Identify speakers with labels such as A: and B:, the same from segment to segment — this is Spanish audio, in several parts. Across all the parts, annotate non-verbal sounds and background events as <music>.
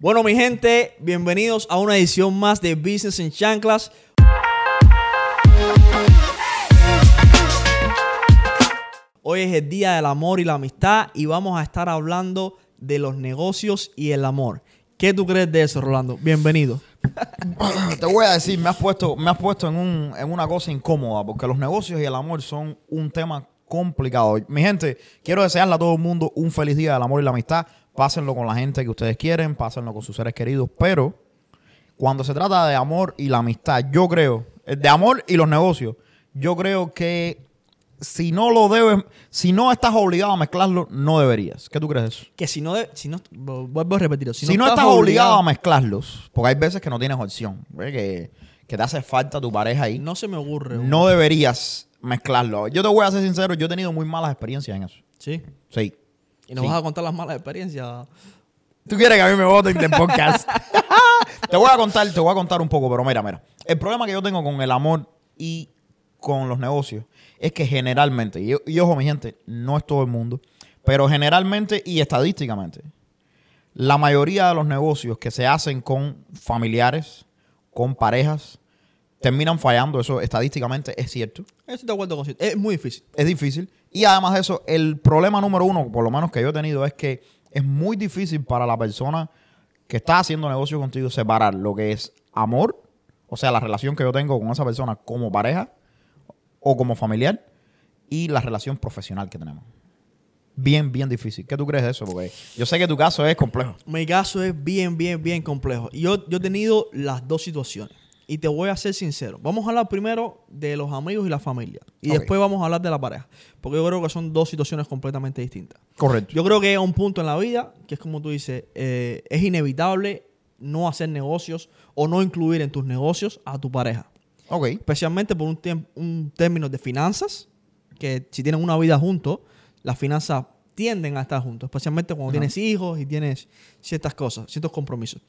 A: Bueno, mi gente, bienvenidos a una edición más de Business en Chanclas. Hoy es el Día del Amor y la Amistad y vamos a estar hablando de los negocios y el amor. ¿Qué tú crees de eso, Rolando? Bienvenido. <coughs>
B: Te voy a decir, me has puesto, me has puesto en, un- en una cosa incómoda, porque los negocios y el amor son un tema complicado. Mi gente, quiero desearle a todo el mundo un feliz día del amor y la amistad. Pásenlo con la gente que ustedes quieren, pásenlo con sus seres queridos, pero cuando se trata de amor y la amistad, yo creo, eh, de amor y los negocios, yo creo que si no lo debes, si no estás obligado a mezclarlo, no deberías. ¿Qué tú crees de eso?
A: Que si no, de- si no vuelvo a repetirlo,
B: Si, no, estás obligado a mezclarlos, porque hay veces que no tienes opción, que, que te hace falta tu pareja ahí,
A: no se me ocurre.
B: no deberías mezclarlo. Yo te voy a ser sincero, yo he tenido muy malas experiencias en eso.
A: Sí.
B: Sí.
A: Y nos
B: Sí.
A: vas a contar las malas experiencias.
B: Tú quieres que a mí me voten del podcast. <laughs> te voy a contar, te voy a contar un poco, pero mira, mira. El problema que yo tengo con el amor y con los negocios es que generalmente, y, y ojo mi gente, no es todo el mundo, pero generalmente y estadísticamente, la mayoría de los negocios que se hacen con familiares, con parejas, terminan fallando. Eso estadísticamente es cierto.
A: Estoy de acuerdo con usted. Es muy difícil.
B: Es difícil. Y además de eso, el problema número uno, por lo menos que yo he tenido, es que es muy difícil para la persona que está haciendo negocio contigo separar lo que es amor, o sea, la relación que yo tengo con esa persona como pareja o como familiar, y la relación profesional que tenemos. Bien, bien difícil. ¿Qué tú crees de eso? Porque yo sé que tu caso es complejo.
A: Mi caso es bien, bien, bien complejo. Y Yo, yo he tenido las dos situaciones. Y te voy a ser sincero. Vamos a hablar primero de los amigos y la familia. Y después vamos a hablar de la pareja. Porque yo creo que son dos situaciones completamente distintas.
B: Correcto.
A: Yo creo que hay un punto en la vida que es como tú dices, eh, es inevitable no hacer negocios o no incluir en tus negocios a tu pareja.
B: ok.
A: Especialmente por un, un término de finanzas, que si tienen una vida juntos, las finanzas tienden a estar juntos, especialmente cuando tienes hijos y tienes ciertas cosas, ciertos compromisos.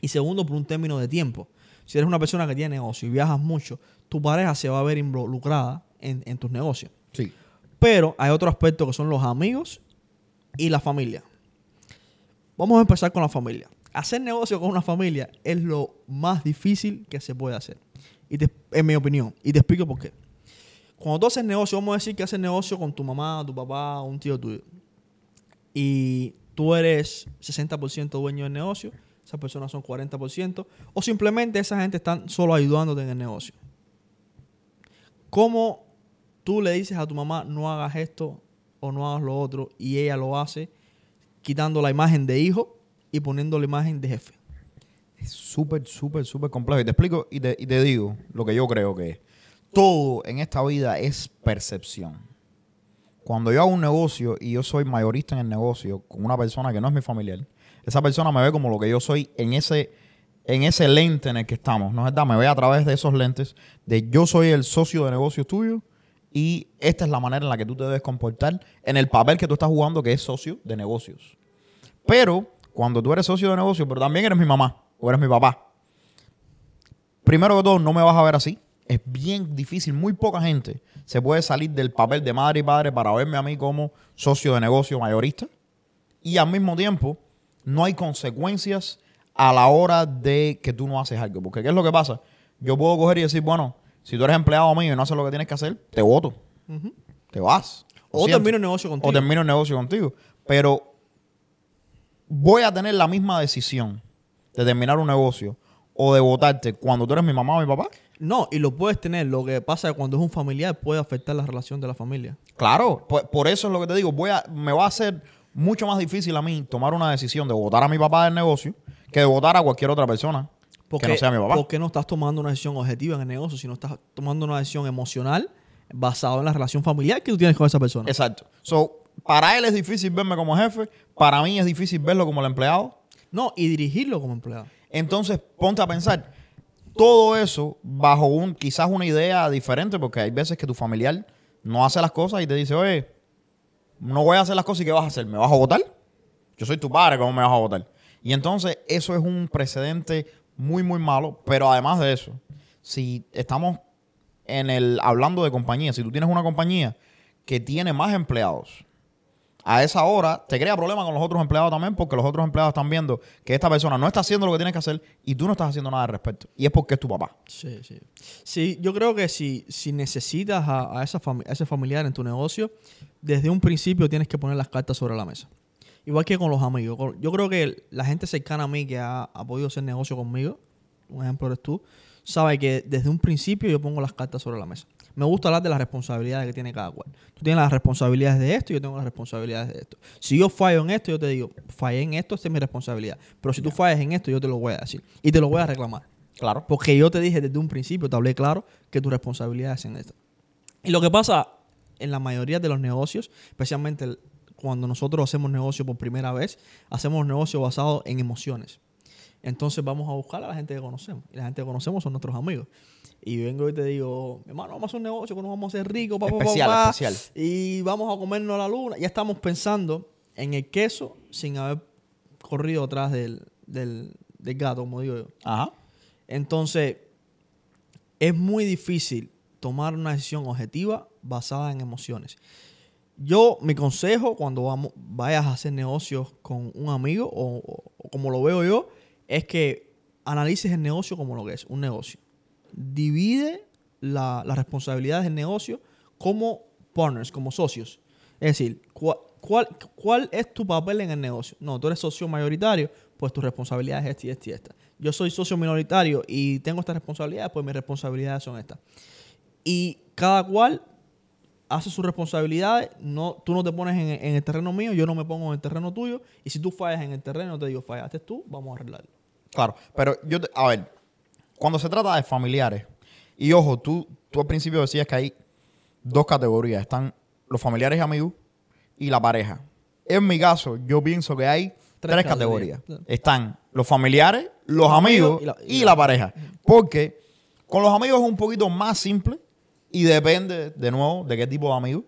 A: Y segundo, por un término de tiempo. Si eres una persona que tiene negocio y viajas mucho, tu pareja se va a ver involucrada en, en tus negocios.
B: Sí.
A: Pero hay otro aspecto que son los amigos y la familia. Vamos a empezar con la familia. Hacer negocio con una familia es lo más difícil que se puede hacer. Y te- en mi opinión. Y te explico por qué. Cuando tú haces negocio, vamos a decir que haces negocio con tu mamá, tu papá, un tío tuyo. Y tú eres 60% dueño del negocio, esas personas son 40%, o simplemente esa gente están solo ayudándote en el negocio. ¿Cómo tú le dices a tu mamá no hagas esto o no hagas lo otro y ella lo hace quitando la imagen de hijo y poniendo la imagen de jefe?
B: Es súper, súper, súper complejo. Y te explico y te, y te digo lo que yo creo que es. Todo en esta vida es percepción. Cuando yo hago un negocio y yo soy mayorista en el negocio con una persona que no es mi familiar, esa persona me ve como lo que yo soy en ese, en ese lente en el que estamos. ¿No es verdad? Me ve a través de esos lentes de yo soy el socio de negocios tuyo y esta es la manera en la que tú te debes comportar en el papel que tú estás jugando que es socio de negocios. Pero cuando tú eres socio de negocio, pero también eres mi mamá o eres mi papá, primero que todo, no me vas a ver así. Es bien difícil. Muy poca gente se puede salir del papel de madre y padre para verme a mí como socio de negocio mayorista. Y al mismo tiempo, no hay consecuencias a la hora de que tú no haces algo. Porque ¿qué es lo que pasa? Yo puedo coger y decir, bueno, si tú eres empleado mío y no haces lo que tienes que hacer, te voto. Te vas.
A: O termino el negocio contigo.
B: O termino el negocio contigo. Pero voy a tener la misma decisión de terminar un negocio o de votarte cuando tú eres mi mamá o mi papá.
A: No, y lo puedes tener. Lo que pasa es que cuando es un familiar puede afectar la relación de la familia.
B: Claro, por, por eso es lo que te digo. Voy a, me va a ser mucho más difícil a mí tomar una decisión de votar a mi papá del negocio que de votar a cualquier otra persona
A: Porque,
B: que no sea mi papá.
A: porque no estás tomando una decisión objetiva en el negocio, sino estás tomando una decisión emocional basada en la relación familiar que tú tienes con esa persona.
B: Exacto. So, para él es difícil verme como jefe, para mí es difícil verlo como el empleado.
A: No, y dirigirlo como empleado.
B: Entonces, ponte a pensar, todo eso bajo un quizás una idea diferente, porque hay veces que tu familiar no hace las cosas y te dice, oye, no voy a hacer las cosas y ¿qué vas a hacer? ¿Me vas a votar? Yo soy tu padre, ¿cómo me vas a votar? Y entonces eso es un precedente muy, muy malo, pero además de eso, si estamos en el hablando de compañía, si tú tienes una compañía que tiene más empleados, a esa hora te crea problemas con los otros empleados también porque los otros empleados están viendo que esta persona no está haciendo lo que tiene que hacer y tú no estás haciendo nada al respecto. Y es porque es tu papá.
A: Sí, sí. Sí, yo creo que si, si necesitas a, a esa a ese familiar en tu negocio, desde un principio tienes que poner las cartas sobre la mesa. Igual que con los amigos. Yo creo que la gente cercana a mí que ha, ha podido hacer negocio conmigo, un ejemplo eres tú, sabe que desde un principio yo pongo las cartas sobre la mesa. Me gusta hablar de las responsabilidades que tiene cada cual. Tú tienes las responsabilidades de esto y yo tengo las responsabilidades de esto. Si yo fallo en esto, yo te digo, fallé en esto, esta es mi responsabilidad. Pero si tú fallas en esto, yo te lo voy a decir. Y te lo voy a reclamar.
B: Claro.
A: Porque yo te dije desde un principio, te hablé claro, que tu responsabilidad es en esto. Y lo que pasa en la mayoría de los negocios, especialmente cuando nosotros hacemos negocio por primera vez, hacemos negocio basado en emociones. Entonces vamos a buscar a la gente que conocemos. Y la gente que conocemos son nuestros amigos. Y vengo y te digo, hermano, vamos a hacer un negocio que nos vamos a hacer ricos, papá,
B: Especial,
A: papá,
B: especial.
A: Y vamos a comernos la luna. Ya estamos pensando en el queso sin haber corrido atrás del, del, del gato, como digo yo.
B: Ajá.
A: Entonces, es muy difícil tomar una decisión objetiva basada en emociones. Yo, mi consejo cuando vamos, vayas a hacer negocios con un amigo, o como lo veo yo, es que analices el negocio como lo que es, un negocio. Divide la- las responsabilidades del negocio como partners, como socios. Es decir, ¿cuál, cuál, cuál es tu papel en el negocio? No, tú eres socio mayoritario, pues tu responsabilidad es esta y esta y esta. Yo soy socio minoritario y tengo estas responsabilidades, pues mis responsabilidades son estas. Y cada cual hace sus responsabilidades. No, tú no te pones en, en el terreno mío, yo no me pongo en el terreno tuyo. Y si tú fallas en el terreno, te digo, fallaste tú, vamos a arreglarlo.
B: Claro. Pero yo, te- a ver, cuando se trata de familiares, y ojo, tú, tú al principio decías que hay dos categorías. Están los familiares y amigos y la pareja. En mi caso, yo pienso que hay
A: Tres
B: tres,
A: categorías.
B: categorías. Están los familiares, los amigos
A: y la-
B: y,
A: y
B: la, pareja. Porque con los amigos es un poquito más simple y depende, de nuevo, de qué tipo de amigo.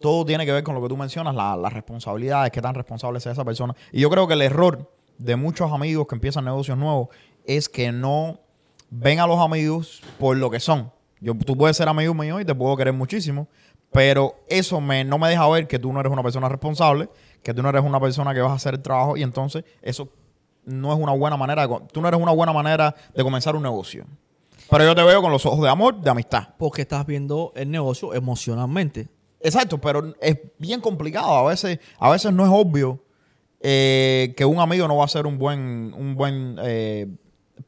B: Todo tiene que ver con lo que tú mencionas, la- las responsabilidades, qué tan responsable sea esa persona. Y yo creo que el error de muchos amigos que empiezan negocios nuevos es que no ven a los amigos por lo que son. Yo, tú puedes ser amigo mío y te puedo querer muchísimo, pero eso me, no me deja ver que tú no eres una persona responsable, que tú no eres una persona que vas a hacer el trabajo y entonces eso no es una buena manera, de tú no eres una buena manera de comenzar un negocio. Pero yo te veo con los ojos de amor, de amistad.
A: Porque estás viendo el negocio emocionalmente.
B: Exacto, pero es bien complicado. A veces, a veces no es obvio eh, que un amigo no va a ser un buen, un buen eh,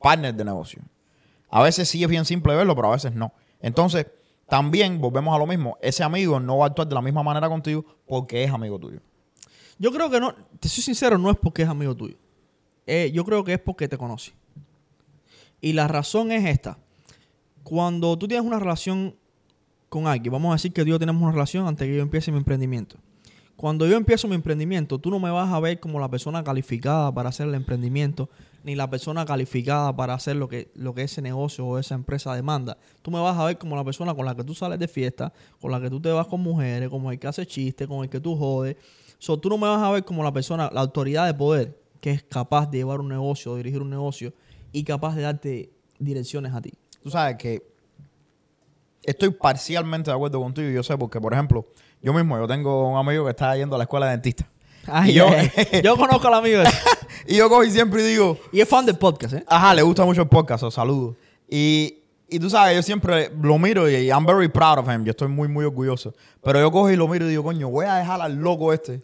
B: partner de negocio. A veces sí es bien simple verlo, pero a veces no. Entonces, también volvemos a lo mismo. Ese amigo no va a actuar de la misma manera contigo porque es amigo tuyo.
A: Yo creo que no, te soy sincero, no es porque es amigo tuyo. Eh, yo creo que es porque te conoce. Y la razón es esta. Cuando tú tienes una relación con alguien, vamos a decir que tú yo tenemos una relación antes que yo empiece mi emprendimiento. Cuando yo empiezo mi emprendimiento, tú no me vas a ver como la persona calificada para hacer el emprendimiento, ni la persona calificada para hacer lo que, lo que ese negocio o esa empresa demanda. Tú me vas a ver como la persona con la que tú sales de fiesta, con la que tú te vas con mujeres, como el que hace chistes, con el que tú jodes. So, tú no me vas a ver como la persona, la autoridad de poder, que es capaz de llevar un negocio, dirigir un negocio y capaz de darte direcciones a ti.
B: Tú sabes que estoy parcialmente de acuerdo contigo. Yo sé porque, por ejemplo, yo mismo, yo tengo un amigo que está yendo a la escuela de dentista.
A: Ay,
B: Y yo- <laughs>
A: conozco al amigo. <laughs>
B: Y yo cojo y siempre digo,
A: y es fan del podcast, ¿eh?
B: Ajá, le gusta mucho el podcast, os saludo. Y, y tú sabes, yo siempre lo miro y I'm very proud of him. Yo estoy muy, muy orgulloso. Pero yo cojo y lo miro y digo, coño, voy a dejar al loco este.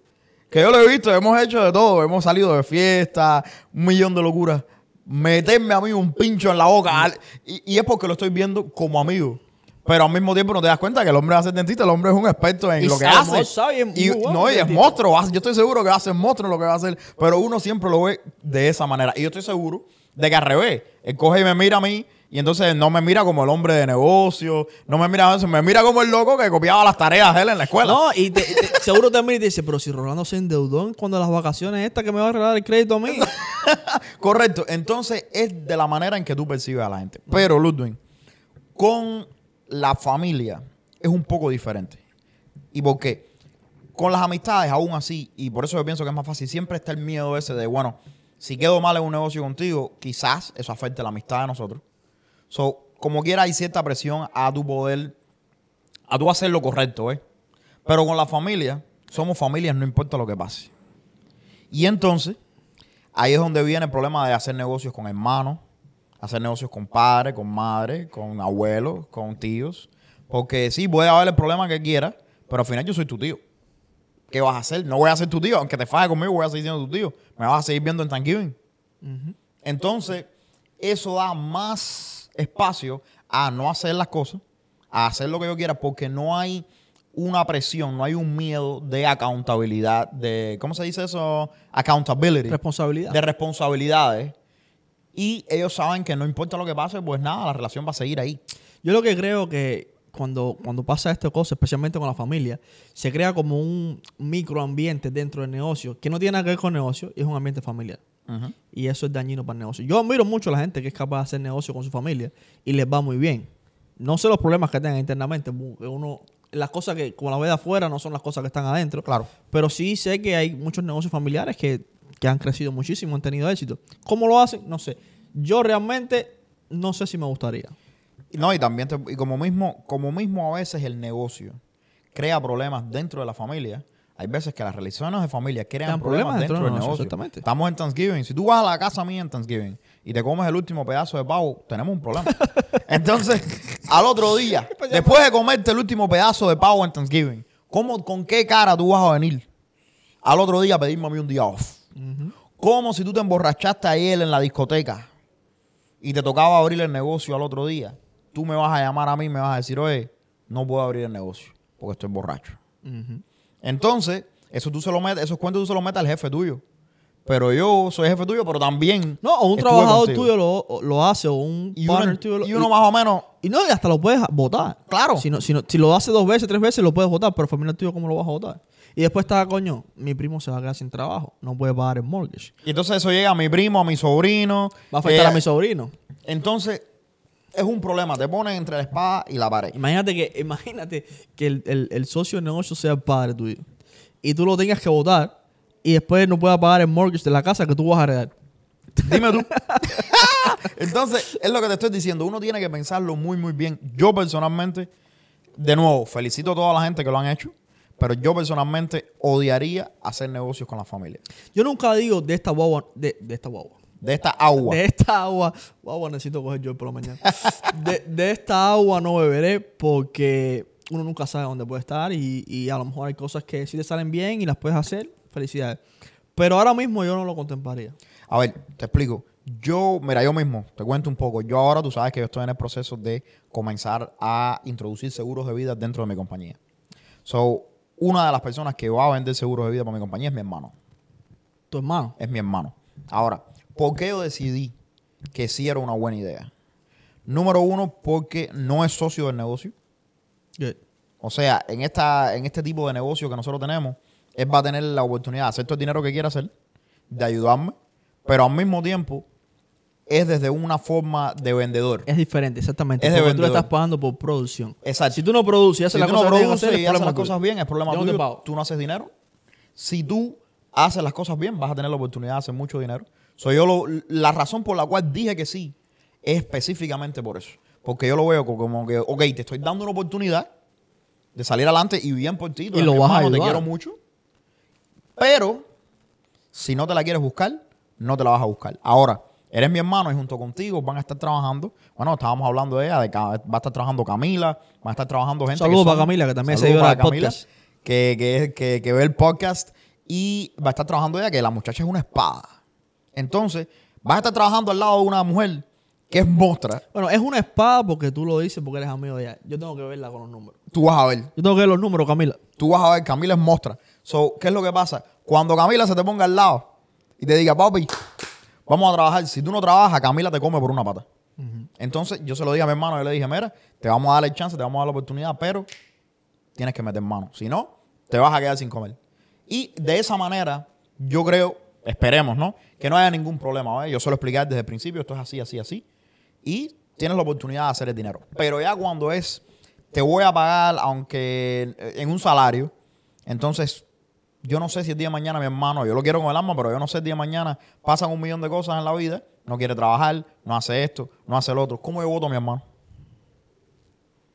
B: Que yo lo he visto, hemos hecho de todo. Hemos salido de fiesta, un millón de locuras. Meterme a mí un pincho en la boca. al- Y, y es porque lo estoy viendo como amigo. Pero al mismo tiempo no te das cuenta que el hombre va a ser dentista, el hombre es un experto en
A: Y
B: lo que hace.
A: sabe, y es
B: Y,
A: muy bueno
B: no, y es monstruo. Yo estoy seguro que va a ser monstruo lo que va a hacer. Pero uno siempre lo ve de esa manera. Y yo estoy seguro de que al revés. Él coge y me mira a mí. Y entonces no me mira como el hombre de negocio. No me mira eso. Me mira como el loco que copiaba las tareas de él en la escuela.
A: No, y te- te- seguro también te dice, pero si Rolando se endeudó en cuando las vacaciones esta que me va a regalar el crédito a mí. <laughs>
B: Correcto. Entonces es de la manera en que tú percibes a la gente. Pero, Ludwig, con la familia es un poco diferente. ¿Y por qué? Con las amistades, aún así, y por eso yo pienso que es más fácil, siempre está el miedo ese de, bueno, si quedo mal en un negocio contigo, quizás eso afecte la amistad de nosotros. So, como quiera, hay cierta presión a tu poder, a tu hacer lo correcto, ¿eh? Pero con la familia, somos familias, no importa lo que pase. Y entonces, ahí es donde viene el problema de hacer negocios con hermanos, hacer negocios con padres, con madres, con abuelos, con tíos. Porque sí, puede haber el problema que quieras, pero al final yo soy tu tío. ¿Qué vas a hacer? No voy a ser tu tío. Aunque te falle conmigo, voy a seguir siendo tu tío. Me vas a seguir viendo en Thanksgiving. Entonces, eso da más espacio a no hacer las cosas, a hacer lo que yo quiera, porque no hay una presión, no hay un miedo de accountabilidad, de, ¿cómo se dice eso? Accountability.
A: Responsabilidad.
B: De responsabilidades. Y ellos saben que no importa lo que pase, pues nada, la relación va a seguir ahí.
A: Yo lo que creo que cuando, cuando pasa esta cosa, especialmente con la familia, se crea como un microambiente dentro del negocio que no tiene nada que ver con el negocio y es un ambiente familiar. Y eso es dañino para el negocio. Yo admiro mucho a la gente que es capaz de hacer negocio con su familia y les va muy bien. No sé los problemas que tengan internamente. Uno, las cosas que, como la ve de afuera, no son las cosas que están adentro.
B: Claro.
A: Pero sí sé que hay muchos negocios familiares que, que han crecido muchísimo, han tenido éxito. ¿Cómo lo hacen? No sé. Yo realmente no sé si me gustaría.
B: No, y también, te- y como mismo, como mismo a veces el negocio crea problemas dentro de la familia, hay veces que las relaciones de familia crean problemas,
A: problemas
B: dentro
A: dentro
B: del negocio.
A: negocio, exactamente.
B: Estamos en Thanksgiving. Si tú vas a la casa mía en Thanksgiving y te comes el último pedazo de pavo, tenemos un problema. <laughs> Entonces, al otro día, <laughs> después de comerte el último pedazo de pavo en Thanksgiving, ¿cómo, ¿con qué cara tú vas a venir al otro día a pedirme a mí un día off? Como si tú te emborrachaste ayer en la discoteca y te tocaba abrir el negocio al otro día, tú me vas a llamar a mí y me vas a decir, oye, no puedo abrir el negocio porque estoy borracho. Entonces, eso tú se lo metes, esos cuentos tú se los metes al jefe tuyo. Pero yo soy jefe tuyo, pero también.
A: No, o un trabajador
B: contigo.
A: tuyo lo, lo hace, o un
B: Y
A: partner
B: uno,
A: tuyo lo-
B: y uno más o menos.
A: y no, y hasta lo puedes votar.
B: Claro.
A: Si, no- si, no- si lo hace dos veces, tres veces, lo puedes votar, pero familiar tuyo, ¿cómo lo vas a votar? Y después está, coño, mi primo se va a quedar sin trabajo, no puede pagar el mortgage.
B: Y entonces eso llega a mi primo, a mi sobrino.
A: Va a afectar
B: eh,
A: a mi sobrino.
B: Entonces, es un problema. Te ponen entre la espada y la pared.
A: Imagínate que, imagínate que el, el- el socio del negocio sea el padre tuyo. Y tú lo tengas que votar y después no pueda pagar el mortgage de la casa que tú vas a heredar.
B: Dime tú. <laughs> <laughs> Entonces, es lo que te estoy diciendo. Uno tiene que pensarlo muy, muy bien. Yo personalmente, de nuevo, felicito a toda la gente que lo han hecho, pero yo personalmente odiaría hacer negocios con la familia.
A: Yo nunca digo de esta guagua, de, de esta guagua.
B: De esta agua.
A: De esta agua, guagua necesito coger yo por la mañana. <laughs> De, de esta agua no beberé porque uno nunca sabe dónde puede estar y, y a lo mejor hay cosas que sí te salen bien y las puedes hacer. Felicidades. Pero ahora mismo yo no lo contemplaría.
B: A ver, te explico. Yo, mira, yo mismo, te cuento un poco. Yo ahora, tú sabes que yo estoy en el proceso de comenzar a introducir seguros de vida dentro de mi compañía. So, una de las personas que va a vender seguros de vida para mi compañía es mi hermano.
A: Tu hermano.
B: es mi hermano. Ahora, ¿por qué yo decidí que sí era una buena idea? Número uno, porque no es socio del negocio.
A: Good.
B: O sea, en, esta, en este tipo de negocio que nosotros tenemos, él va a tener la oportunidad de hacer todo el dinero que quiera hacer, de ayudarme, pero al mismo tiempo es desde una forma de vendedor.
A: Es diferente, exactamente.
B: Es de
A: porque tú le
B: vendedor.
A: estás pagando por producción.
B: Exacto.
A: Si tú no produces y haces
B: Si
A: las
B: tú no
A: cosas bien, hacer,
B: y
A: es
B: haces
A: problema
B: las
A: tuyo.
B: cosas bien, es problema
A: Yo no
B: tuyo.
A: pago.
B: Tú no haces dinero. Si tú haces las cosas bien, vas a tener la oportunidad de hacer mucho dinero. So, yo lo- la razón por la cual dije que sí es específicamente por eso. Porque yo lo veo co- como que, ok, te estoy dando una oportunidad de salir adelante y bien por ti.
A: Y lo vas a
B: hermano, Te
A: ayudar.
B: quiero mucho. Pero, si no te la quieres buscar, no te la vas a buscar. Ahora, eres mi hermano y junto contigo van a estar trabajando. Bueno, estábamos hablando de ella, de va a estar trabajando Camila, va a estar trabajando gente.
A: Saludos para Camila, que también
B: para
A: del
B: Camila,
A: podcast.
B: Que, que, que, que ve el podcast y va a estar trabajando ella, que la muchacha es una espada. Entonces, vas a estar trabajando al lado de una mujer que es mostra.
A: Bueno, es una espada porque tú lo dices porque eres amigo de ella. Yo tengo que verla con los números.
B: Tú vas a ver.
A: Yo tengo que ver los números, Camila.
B: Tú vas a ver, Camila es mostra. So, ¿qué es lo que pasa? Cuando Camila se te ponga al lado y te diga, papi, vamos a trabajar. Si tú no trabajas, Camila te come por una pata. Entonces, yo se lo dije a mi hermano, yo le dije, mira, te vamos a dar el chance, te vamos a dar la oportunidad, pero tienes que meter mano. Si no, te vas a quedar sin comer. Y de esa manera, yo creo, esperemos, ¿no? Que no haya ningún problema. ¿vale? Yo se lo expliqué desde el principio, esto es así, así, así. Y tienes la oportunidad de hacer el dinero. Pero ya cuando es, te voy a pagar, aunque en un salario, entonces yo no sé si el día de mañana mi hermano, yo lo quiero con el alma, pero yo no sé el día de mañana pasan un millón de cosas en la vida, no quiere trabajar, no hace esto, no hace lo otro. ¿Cómo yo voto a mi hermano?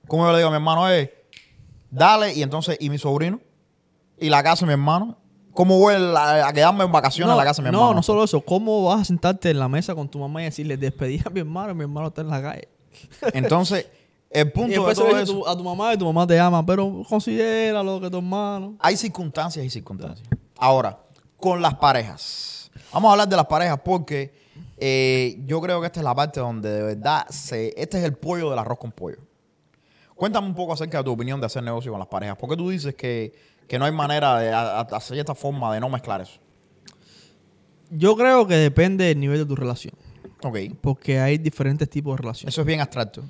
B: ¿Cómo yo le digo a mi hermano, eh, dale, y entonces, ¿y mi sobrino? y la casa de mi hermano? ¿Cómo voy a, a quedarme en vacaciones en la casa de mi hermano?
A: no, no solo eso. ¿Cómo vas a sentarte en la mesa con tu mamá y decirle, despedí a mi hermano y mi hermano está en la calle?
B: Entonces, <laughs> el punto de todo eso,
A: a tu mamá y tu mamá te llama, pero considera lo que tu hermano.
B: hay circunstancias y circunstancias. Ahora, con las parejas. Vamos a hablar de las parejas porque eh, yo creo que esta es la parte donde de verdad se, este es el pollo del arroz con pollo. Cuéntame un poco acerca de tu opinión de hacer negocio con las parejas. ¿Por qué tú dices que, que no hay manera de a- a- hacer esta forma de no mezclar eso?
A: Yo creo que depende del nivel de tu relación.
B: Ok.
A: Porque hay diferentes tipos de relaciones.
B: Eso es bien abstracto.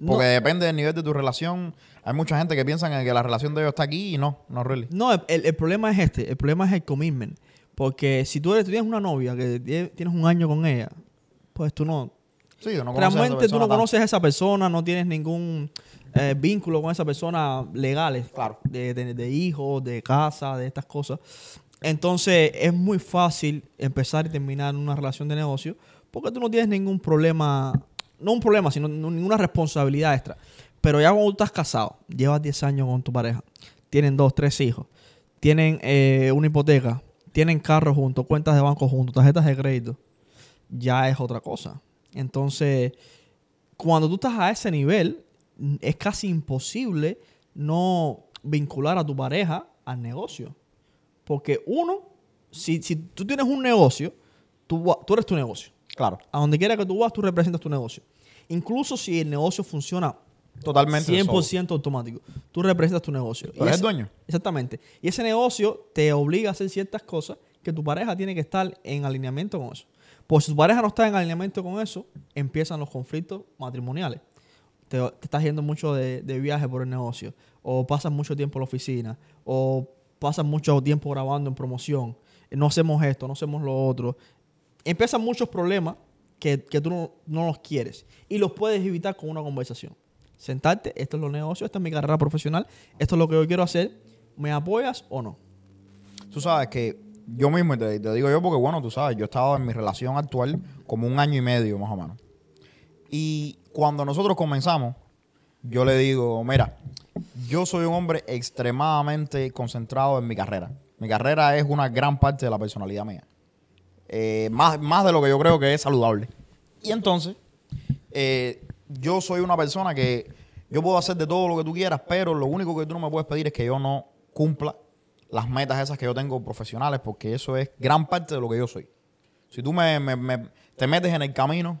A: No,
B: Porque depende del nivel de tu relación. Hay mucha gente que piensa en que la relación de ellos está aquí y no, no really.
A: no, el, el problema es este. El problema es el commitment. Porque si tú, eres, tú tienes una novia que tie- tienes un año con ella, pues tú no...
B: Sí, no
A: realmente tú no conoces a esa persona, no tienes ningún eh, vínculo con esa persona legales.
B: Claro.
A: De, de, de hijos, de casa, de estas cosas. Entonces es muy fácil empezar y terminar una relación de negocio porque tú no tienes ningún problema, no un problema, sino no- ninguna responsabilidad extra. Pero ya cuando tú estás casado, llevas 10 años con tu pareja, tienen dos, tres hijos, tienen eh, una hipoteca, tienen carros juntos, cuentas de banco juntos, tarjetas de crédito, ya es otra cosa. Entonces, cuando tú estás a ese nivel, es casi imposible no vincular a tu pareja al negocio. Porque uno, si, si tú tienes un negocio, tú, tú eres tu negocio.
B: Claro.
A: A donde quiera que tú vas, tú representas tu negocio. Incluso si el negocio funciona
B: Totalmente.
A: 100% automático, tú representas tu negocio.
B: Tú eres
A: ese-
B: el dueño.
A: Exactamente. Y ese negocio te obliga a hacer ciertas cosas que tu pareja tiene que estar en alineamiento con eso. Pues si tu pareja no está en alineamiento con eso, empiezan los conflictos matrimoniales. Te, te estás yendo mucho de, de viaje por el negocio, o pasas mucho tiempo en la oficina, o pasas mucho tiempo grabando en promoción, no hacemos esto, no hacemos lo otro. Empiezan muchos problemas que, que tú no, no los quieres y los puedes evitar con una conversación. Sentarte, esto es los negocios, esta es mi carrera profesional, esto es lo que yo quiero hacer, ¿me apoyas o no?
B: Tú sabes que yo mismo, te, te digo yo porque, bueno, tú sabes, yo he estado en mi relación actual como un año y medio más o menos. Y cuando nosotros comenzamos, yo le digo, mira, yo soy un hombre extremadamente concentrado en mi carrera. Mi carrera es una gran parte de la personalidad mía. Eh, más, más de lo que yo creo que es saludable. Y entonces, eh, yo soy una persona que yo puedo hacer de todo lo que tú quieras, pero lo único que tú no me puedes pedir es que yo no cumpla las metas esas que yo tengo profesionales, porque eso es gran parte de lo que yo soy. Si tú me, te metes en el camino,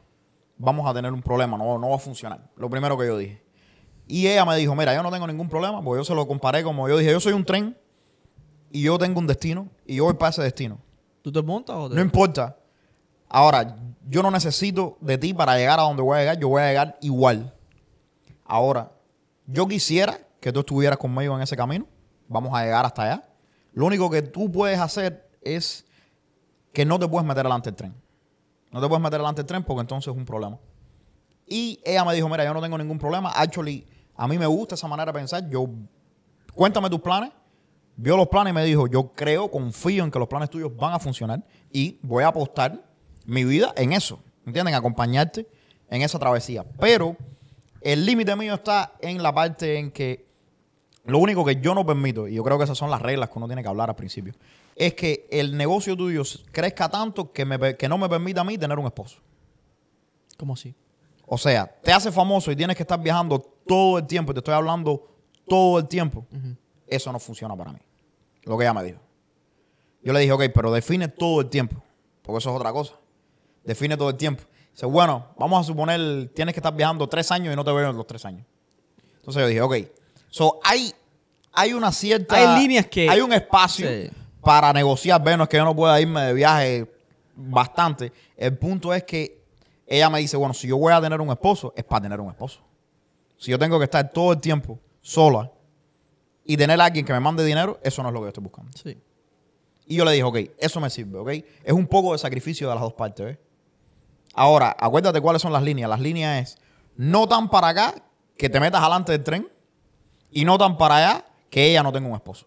B: vamos a tener un problema, no, no va a funcionar. Lo primero que yo dije. Y ella me dijo, mira, yo no tengo ningún problema, porque yo se lo comparé como yo dije, yo soy un tren y yo tengo un destino y yo voy para ese destino.
A: ¿Tú te montas o te.?
B: No importa. Ahora, yo no necesito de ti para llegar a donde voy a llegar, yo voy a llegar igual. Ahora, yo quisiera que tú estuvieras conmigo en ese camino. Vamos a llegar hasta allá. Lo único que tú puedes hacer es que no te puedes meter delante del tren. No te puedes meter delante del tren porque entonces es un problema. Y ella me dijo, mira, yo no tengo ningún problema. Actually, a mí me gusta esa manera de pensar. Yo, cuéntame tus planes. Vio los planes y me dijo, yo creo, confío en que los planes tuyos van a funcionar y voy a apostar mi vida en eso. ¿Entienden? Acompañarte en esa travesía. Pero el límite mío está en la parte en que lo único que yo no permito, y yo creo que esas son las reglas que uno tiene que hablar al principio, es que el negocio tuyo crezca tanto que, me, que no me permita a mí tener un esposo.
A: ¿Cómo así?
B: O sea, te hace famoso y tienes que estar viajando todo el tiempo, y te estoy hablando todo el tiempo. Eso no funciona para mí. Lo que ella me dijo. Yo le dije, ok, pero define todo el tiempo, porque eso es otra cosa. Define todo el tiempo. Dice, bueno, vamos a suponer, tienes que estar viajando tres años y no te veo en los tres años. Entonces yo dije, ok, so, hay, hay una cierta...
A: Hay líneas que-
B: Hay un espacio
A: Sí.
B: para negociar, bueno, es que yo no pueda irme de viaje bastante. El punto es que ella me dice, bueno, si yo voy a tener un esposo, es para tener un esposo. Si yo tengo que estar todo el tiempo sola y tener a alguien que me mande dinero, eso no es lo que yo estoy buscando.
A: Sí.
B: Y yo le dije, ok, eso me sirve, ok. Es un poco de sacrificio de las dos partes, ¿ves? Ahora, acuérdate cuáles son las líneas. Las líneas es no tan para acá que te metas adelante del tren y no tan para allá que ella no tenga un esposo.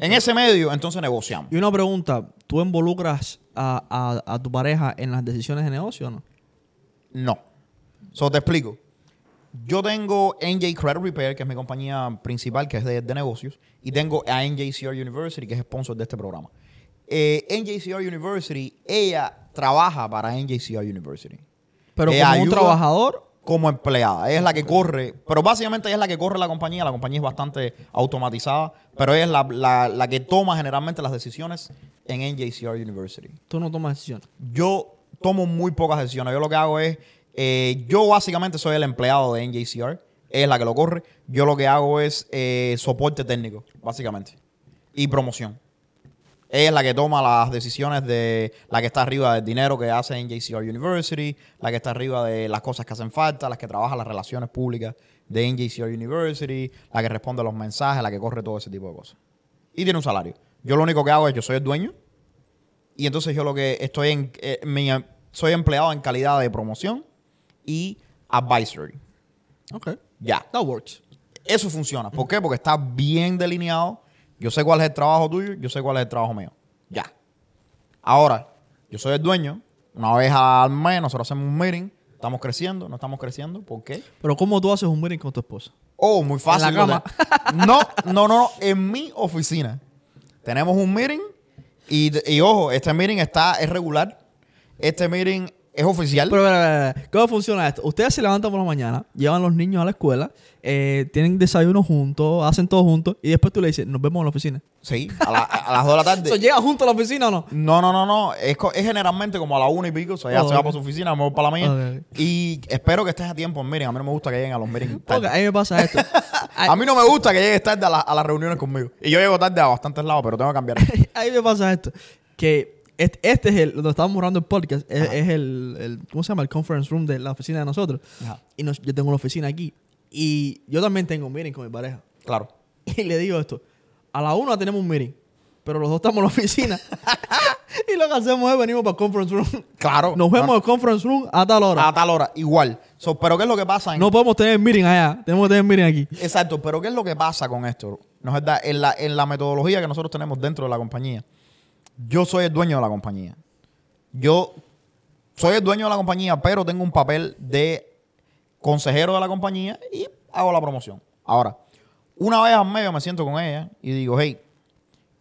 B: En ese medio, entonces negociamos.
A: Y una pregunta, ¿tú involucras a, a- a tu pareja en las decisiones de negocio o no?
B: No. So, te explico. Yo tengo NJ Credit Repair, que es mi compañía principal, que es de, de negocios, y tengo a NJCR University, que es sponsor de este programa. Eh, NJCR University, ella trabaja para NJCR University.
A: Pero
B: Ella
A: como un trabajador,
B: como empleada. Ella es la que corre, pero básicamente ella es la que corre la compañía. La compañía es bastante automatizada, pero ella es la, la- la que toma generalmente las decisiones en NJCR University.
A: tú no tomas decisiones.
B: Yo tomo muy pocas decisiones. Yo lo que hago es, eh, yo básicamente soy el empleado de NJCR. Es la que lo corre. Yo lo que hago es eh, soporte técnico, básicamente. Y promoción. Es la que toma las decisiones de la que está arriba del dinero que hace en JCR University, la que está arriba de las cosas que hacen falta, las que trabaja las relaciones públicas de NJCR University, la que responde a los mensajes, la que corre todo ese tipo de cosas. Y tiene un salario. Yo lo único que hago es, yo soy el dueño, y entonces yo lo que estoy en, eh, soy empleado en calidad de promoción y advisory.
A: Ok.
B: Ya.
A: That works.
B: Eso funciona. ¿Por qué? Porque está bien delineado. Yo sé cuál es el trabajo tuyo, yo sé cuál es el trabajo mío. Ya. Ahora, yo soy el dueño. Una vez al mes nosotros hacemos un meeting. Estamos creciendo, no estamos creciendo. ¿Por qué?
A: Pero ¿cómo tú haces un meeting con tu esposa?
B: Oh, muy fácil.
A: En la cama.
B: No, no, no, no. En mi oficina tenemos un meeting y, y ojo, este meeting está, es regular. Este meeting es oficial.
A: Pero, pero, pero, ¿cómo funciona esto? Ustedes se levantan por la mañana, llevan los niños a la escuela, eh, tienen desayuno juntos, hacen todo juntos, y después tú le dices, nos vemos en la oficina.
B: sí, a, la- a las 2 de la tarde. <laughs>
A: ¿Eso llega juntos a la oficina o no?
B: No, no, no, no. Es, es generalmente como a la una y pico. O sea, ya
A: Oh,
B: se va
A: ok.
B: para su oficina, me voy para la mía. Y espero que estés a tiempo en meeting. A mí no me gusta que lleguen a los meetings tarde.
A: Porque a mí me pasa esto. <laughs>
B: A mí no me gusta que llegues tarde a, la- a las reuniones conmigo. Y yo llego tarde a bastantes lados, pero tengo que cambiar. <laughs>
A: a mí me pasa esto. Que este, este es el, donde estamos borrando el podcast, es, es el, el- ¿cómo se llama? El conference room de la oficina de nosotros.
B: Ajá.
A: Y nos- yo tengo la oficina aquí. Y yo también tengo un meeting con mi pareja.
B: Claro. <laughs>
A: Y le digo esto, a la una tenemos un meeting, pero los dos estamos en la oficina. <laughs> <laughs> y lo que hacemos es venimos para el conference room.
B: Claro.
A: Nos vemos en el conference room a tal hora.
B: a tal hora. Igual. So, pero ¿qué es lo que pasa? En,
A: No podemos tener meeting allá, tenemos que tener meeting aquí.
B: Exacto. Pero ¿qué es lo que pasa con esto? Nos da- en, la, en la metodología que nosotros tenemos dentro de la compañía. Yo soy el dueño de la compañía. Yo soy el dueño de la compañía, pero tengo un papel de consejero de la compañía y hago la promoción. Ahora, una vez al medio me siento con ella y digo, hey,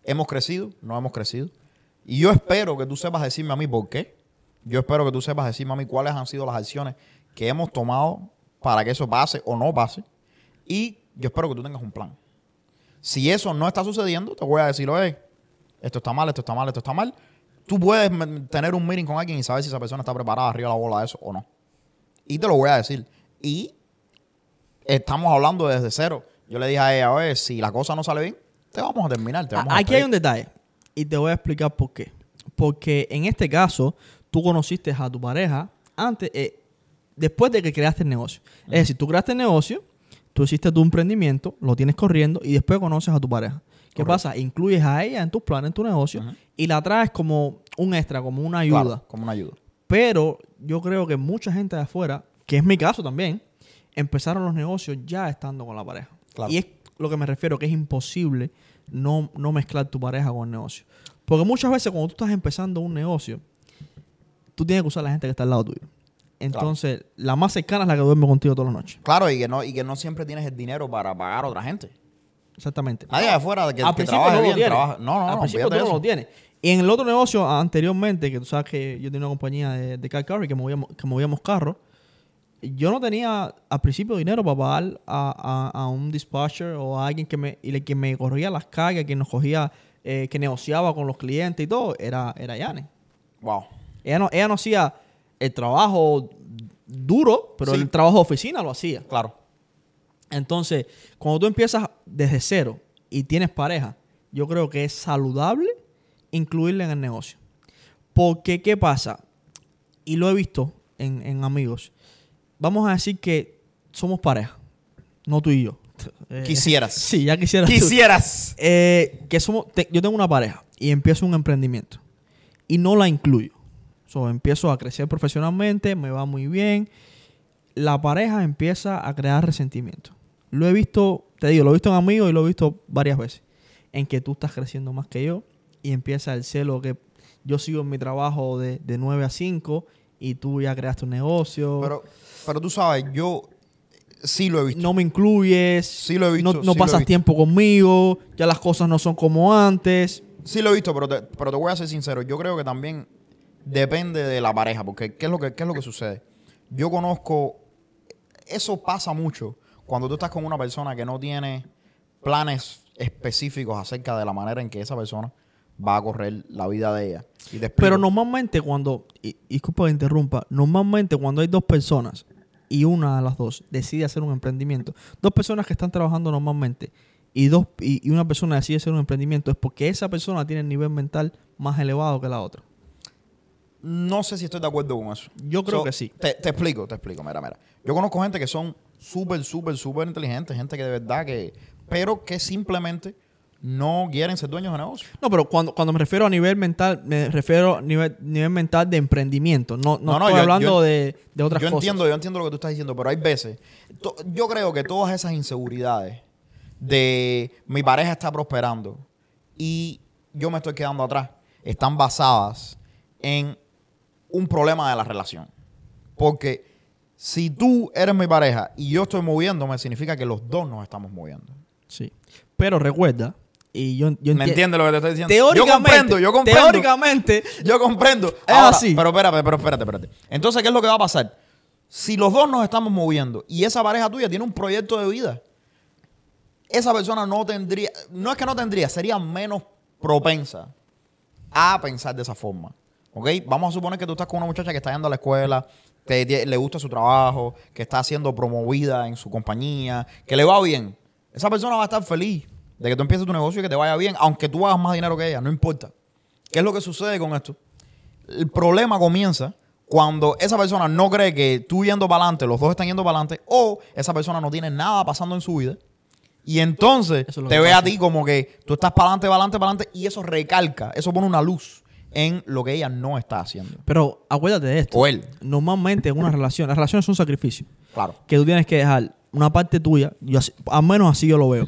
B: hemos crecido, no hemos crecido. Y yo espero que tú sepas decirme a mí por qué. Yo espero que tú sepas decirme a mí cuáles han sido las acciones que hemos tomado para que eso pase o no pase. Y yo espero que tú tengas un plan. Si eso no está sucediendo, te voy a decir, oye, esto está mal, esto está mal, esto está mal. Tú puedes tener un meeting con alguien y saber si esa persona está preparada arriba de la bola de eso o no. Y te lo voy a decir. Y estamos hablando desde cero. Yo le dije a ella, oye, si la cosa no sale bien, te vamos a terminar. Te vamos a
A: Aquí hay
B: despedir".
A: un detalle y te voy a explicar por qué. Porque en este caso, tú conociste a tu pareja antes, eh, después de que creaste el negocio. Es decir, tú creaste el negocio, tú hiciste tu emprendimiento, lo tienes corriendo y después conoces a tu pareja. ¿Qué
B: Correcto.
A: pasa? Incluyes a ella en tus planes, en tu negocio y la traes como un extra, como una ayuda.
B: Claro, como una ayuda.
A: Pero yo creo que mucha gente de afuera, que es mi caso también, empezaron los negocios ya estando con la pareja.
B: Claro.
A: Y es lo que me refiero, que es imposible no, no mezclar tu pareja con el negocio. Porque muchas veces cuando tú estás empezando un negocio, tú tienes que usar a la gente que está al lado tuyo. Entonces, la más cercana es la que duerme contigo todas las noches.
B: Claro, y que no, y que no siempre tienes el dinero para pagar a otra gente.
A: Exactamente.
B: Nadie de afuera de que, que
A: no lo
B: bien, trabaja. No, no,
A: Al
B: no.
A: principio tú no lo tienes. Y en el otro negocio anteriormente, que tú sabes que yo tenía una compañía de, de car carry que movíamos, que movíamos carros, yo no tenía al principio dinero para pagar a, a- a un dispatcher o a alguien que me, y le- que me corría las calles, que nos cogía, eh, que negociaba con los clientes y todo, era, era Yane.
B: Wow.
A: Ella no, ella no hacía el trabajo duro, pero
B: Sí.
A: el trabajo de oficina lo hacía.
B: Claro.
A: Entonces, cuando tú empiezas desde cero y tienes pareja, yo creo que es saludable incluirla en el negocio. Porque, ¿qué pasa? Y lo he visto en, en amigos. Vamos a decir que somos pareja, no tú y yo. <laughs> Eh,
B: Quisieras. <laughs>
A: Sí, ya quisieras.
B: Quisieras.
A: Eh, que somos, te- yo tengo una pareja y empiezo un emprendimiento y no la incluyo. So, empiezo a crecer profesionalmente, me va muy bien. La pareja empieza a crear resentimiento. Lo he visto, te digo, lo he visto en amigos y lo he visto varias veces. En que tú estás creciendo más que yo y empieza el celo que yo sigo en mi trabajo de, de 9 a 5 y tú ya creaste un negocio.
B: Pero, pero tú sabes, yo Sí lo he visto.
A: no me incluyes,
B: Sí lo he visto,
A: no, pasas
B: visto.
A: tiempo conmigo, ya las cosas no son como antes.
B: Sí lo he visto, pero te, pero te voy a ser sincero. Yo creo que también depende de la pareja, porque ¿qué es lo que, qué es lo que sucede? Yo conozco, eso pasa mucho cuando tú estás con una persona que no tiene planes específicos acerca de la manera en que esa persona va a correr la vida de ella. Y.
A: Pero normalmente cuando, y, y disculpa que interrumpa, normalmente cuando hay dos personas y una de las dos decide hacer un emprendimiento, dos personas que están trabajando normalmente y, dos, y, y una persona decide hacer un emprendimiento es porque esa persona tiene el nivel mental más elevado que la otra.
B: No sé si estoy de acuerdo con eso.
A: Yo creo que sí.
B: Te, te explico, te explico. Mira, mira. Yo conozco gente que son súper, súper, súper inteligentes, gente que de verdad que... Pero que simplemente no quieren ser dueños de negocio.
A: No, pero cuando, cuando me refiero a nivel mental, me refiero a nivel, nivel mental de emprendimiento. No, no,
B: No, no,
A: estoy
B: yo-
A: hablando
B: yo-
A: de, de otras
B: yo
A: cosas.
B: entiendo, yo entiendo lo que tú estás diciendo, pero hay veces... to- yo creo que todas esas inseguridades de mi pareja está prosperando y yo me estoy quedando atrás están basadas en un problema de la relación. Porque si tú eres mi pareja y yo estoy moviéndome, significa que los dos nos estamos moviendo.
A: Sí. Pero recuerda, y yo, yo
B: ¿Me
A: enti-
B: entiendes lo que te estoy diciendo?
A: Teóricamente,
B: yo comprendo, yo comprendo.
A: Teóricamente,
B: Yo comprendo.
A: Es
B: Ahora,
A: así.
B: Pero espérate, pero espérate, espérate. Entonces, ¿qué es lo que va a pasar? Si los dos nos estamos moviendo y esa pareja tuya tiene un proyecto de vida, esa persona no tendría, no es que no tendría, sería menos propensa a pensar de esa forma. ¿Ok? Vamos a suponer que tú estás con una muchacha que está yendo a la escuela, tie- le gusta su trabajo, que está siendo promovida en su compañía, que le va bien. Esa persona va a estar feliz de que tú empieces tu negocio y que te vaya bien, aunque tú hagas más dinero que ella, no importa. ¿Qué es lo que sucede con esto? El problema comienza cuando esa persona no cree que tú yendo para adelante, los dos están yendo para adelante, o esa persona no tiene nada pasando en su vida. Y entonces
A: es
B: te ve a ti como que tú estás para adelante, para adelante, para adelante, y eso recalca, eso pone una luz en lo que ella no está haciendo.
A: pero acuérdate de esto.
B: O él.
A: Normalmente en una relación, las relaciones son sacrificios.
B: Claro.
A: Que tú tienes que dejar una parte tuya, yo así- al menos así yo lo veo.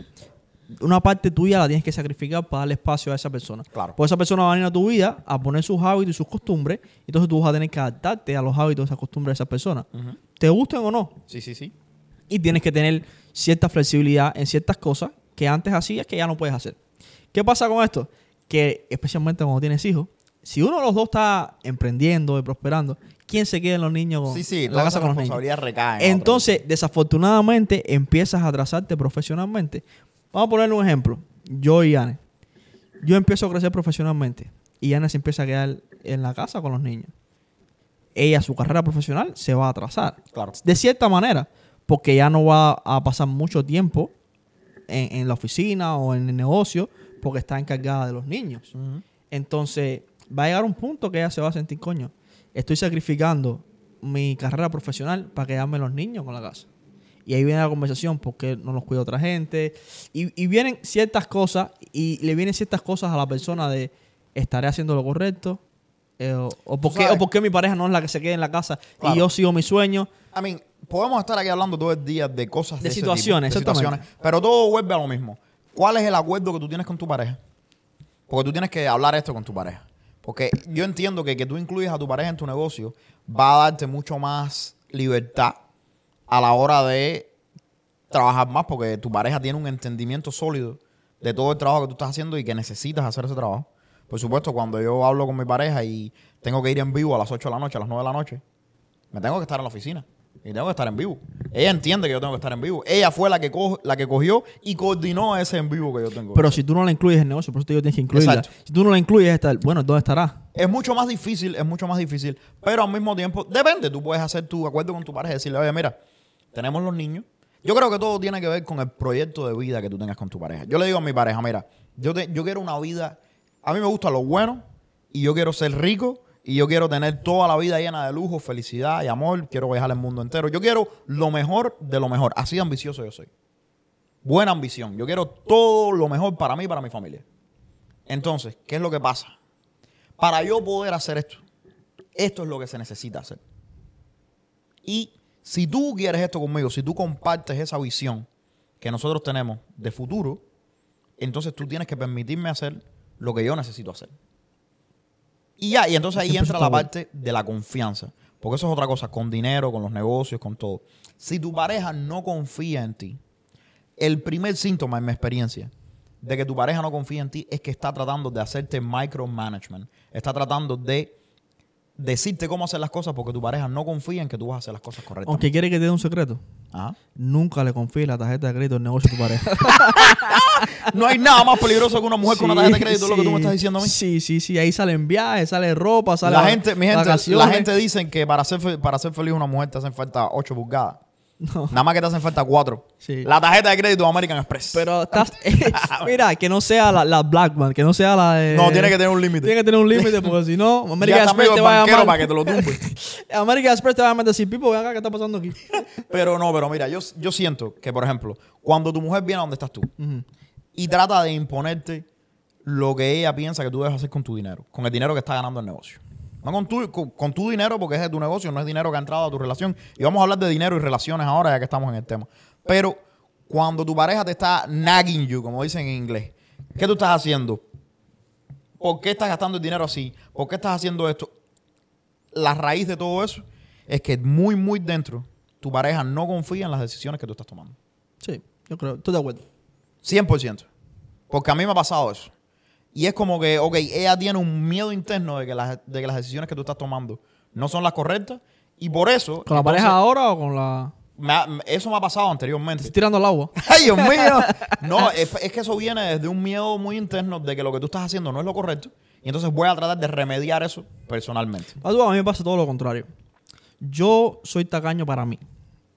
A: Una parte tuya la tienes que sacrificar para darle espacio a esa persona.
B: Claro.
A: Porque esa persona va a venir a tu vida a poner sus hábitos y sus costumbres. Entonces tú vas a tener que adaptarte a los hábitos y esas costumbres de esa persona. Te gusten o no.
B: Sí, sí, sí.
A: y tienes que tener cierta flexibilidad en ciertas cosas que antes hacías que ya no puedes hacer. ¿Qué pasa con esto? Que especialmente cuando tienes hijos, si uno de los dos está emprendiendo y prosperando, ¿quién se queda en los niños con,
B: Sí, sí,
A: la casa con los niños?
B: recae. en
A: Entonces, desafortunadamente, empiezas a atrasarte profesionalmente. Vamos a ponerle un ejemplo. Yo y Anne. Yo empiezo a crecer profesionalmente y Anne se empieza a quedar en la casa con los niños. Ella, su carrera profesional, se va a atrasar.
B: Claro.
A: De cierta manera, porque ya no va a pasar mucho tiempo en, en la oficina o en el negocio porque está encargada de los niños. Entonces, va a llegar un punto que ella se va a sentir, coño, estoy sacrificando mi carrera profesional para quedarme los niños con la casa. Y ahí viene la conversación, porque no los cuida otra gente? Y, y vienen ciertas cosas, y le vienen ciertas cosas a la persona de, ¿estaré haciendo lo correcto? Eh, o, o por qué, o por qué mi pareja no es la que se quede en la casa
B: Claro.
A: y yo sigo mi sueño?
B: I mean, podemos estar aquí hablando todo el día de cosas
A: De
B: ese
A: situaciones,
B: tipo, de
A: exactamente.
B: situaciones, pero todo vuelve a lo mismo. ¿Cuál es el acuerdo que tú tienes con tu pareja? Porque tú tienes que hablar esto con tu pareja. Porque yo entiendo que que tú incluyas a tu pareja en tu negocio va a darte mucho más libertad a la hora de trabajar más porque tu pareja tiene un entendimiento sólido de todo el trabajo que tú estás haciendo y que necesitas hacer ese trabajo. Por supuesto, cuando yo hablo con mi pareja y tengo que ir en vivo a las 8 de la noche, a las 9 de la noche, me tengo que estar en la oficina y tengo que estar en vivo. Ella entiende que yo tengo que estar en vivo. Ella fue la que, co- la que cogió y coordinó ese en vivo que yo tengo.
A: Pero si tú no la incluyes en el negocio, por eso te digo tienes que incluirla.
B: Exacto.
A: Si tú no la incluyes, está, bueno, ¿dónde estará?
B: Es mucho más difícil, es mucho más difícil, pero al mismo tiempo, depende, tú puedes hacer tu acuerdo con tu pareja y decirle, oye, mira, tenemos los niños. Yo creo que todo tiene que ver con el proyecto de vida que tú tengas con tu pareja. Yo le digo a mi pareja, mira, yo, te- yo quiero una vida, a mí me gusta lo bueno y yo quiero ser rico y yo quiero tener toda la vida llena de lujo, felicidad y amor, quiero viajar el mundo entero. Yo quiero lo mejor de lo mejor, así ambicioso yo soy. Buena ambición, yo quiero todo lo mejor para mí y para mi familia. Entonces, ¿qué es lo que pasa? Para yo poder hacer esto, esto es lo que se necesita hacer. Y si tú quieres esto conmigo, si tú compartes esa visión que nosotros tenemos de futuro, entonces tú tienes que permitirme hacer lo que yo necesito hacer. Y ya, y entonces ahí
A: Siempre
B: entra la parte de la confianza. Porque eso es otra cosa, con dinero, con los negocios, con todo. Si tu pareja no confía en ti, el primer síntoma en mi experiencia de que tu pareja no confía en ti es que está tratando de hacerte micromanagement. Está tratando de decirte cómo hacer las cosas porque tu pareja no confía en que tú vas a hacer las cosas correctamente.
A: Aunque quiere que te dé un secreto,
B: Ajá.
A: nunca le confíes la tarjeta de crédito del negocio a tu pareja. <laughs>
B: No hay nada más peligroso que una mujer con una tarjeta de crédito, es lo que tú me
A: Sí,
B: estás diciendo a mí.
A: Sí, sí, sí. Ahí salen viajes, sale ropa, sale
B: La gente, mi gente, la gente dice que para ser, para ser feliz una mujer te hacen falta 8 pulgadas. <laughs>
A: No.
B: Nada más que te hacen falta 4.
A: Sí.
B: La tarjeta de crédito de American Express.
A: Pero estás... <laughs> <laughs> mira, que no sea la, la Blackman, que no sea la de...
B: no, tiene que tener un límite.
A: Tiene que tener un límite porque si no, American Express te va a llamar.
B: para que te lo tumbe.
A: American Express te va a llamar decir, Pipo, ven acá, ¿qué está pasando aquí?
B: Pero no, pero mira, yo, yo siento que, por ejemplo, cuando tu mujer viene a donde estás tú y trata de imponerte lo que ella piensa que tú debes hacer con tu dinero, con el dinero que está ganando el negocio. No con tu, con, con tu dinero porque es de tu negocio, no es dinero que ha entrado a tu relación. Y vamos a hablar de dinero y relaciones ahora ya que estamos en el tema. Pero cuando tu pareja te está nagging you, como dicen en inglés, ¿qué tú estás haciendo? ¿Por qué estás gastando el dinero así? ¿Por qué estás haciendo esto? La raíz de todo eso es que muy, muy dentro tu pareja no confía en las decisiones que tú estás tomando.
A: Sí, yo creo. Estoy de acuerdo.
B: 100%. Porque a mí me ha pasado eso. Y es como que, ok, ella tiene un miedo interno de que las, de que las decisiones que tú estás tomando no son las correctas. Y por eso...
A: ¿Con la
B: entonces,
A: pareja ahora o con la...?
B: me ha- me- eso me ha pasado anteriormente.
A: Estoy tirando al agua. <laughs>
B: ¡Ay, Dios mío! <laughs> No, es, es que eso viene desde un miedo muy interno de que lo que tú estás haciendo no es lo correcto. Y entonces voy a tratar de remediar eso personalmente.
A: Patu, A mí me pasa todo lo contrario. Yo soy tacaño para mí.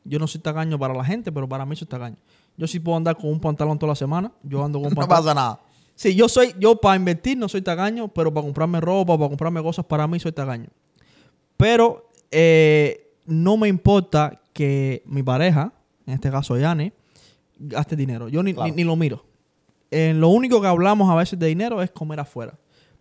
A: Yo no soy tacaño para la gente, pero para mí soy tacaño. Yo sí puedo andar con un pantalón toda la semana. Yo ando con un <laughs>
B: No
A: pantalón.
B: pasa nada.
A: Sí, yo soy, yo para invertir no soy tacaño, pero para comprarme ropa, para comprarme cosas para mí soy tacaño. Pero eh, no me importa que mi pareja, en este caso Yane, gaste dinero. Yo ni,
B: Claro.
A: ni- ni lo miro. Eh, lo único que hablamos a veces de dinero es comer afuera.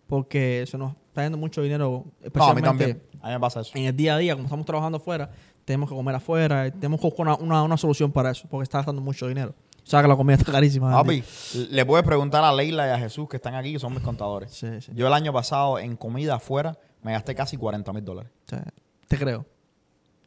A: Porque se nos está yendo mucho dinero,
B: No, a mí
A: especialmente
B: también. A mí me pasa eso.
A: en el día a día, como estamos trabajando afuera, tenemos que comer afuera, tenemos que buscar una, una- una solución para eso, porque está gastando mucho dinero. O sea que la comida está carísima.
B: Papi, le puedes preguntar a Leila y a Jesús que están aquí, que son mis contadores.
A: Sí, sí.
B: Yo el año pasado en comida afuera me gasté casi 40 mil dólares.
A: Te creo.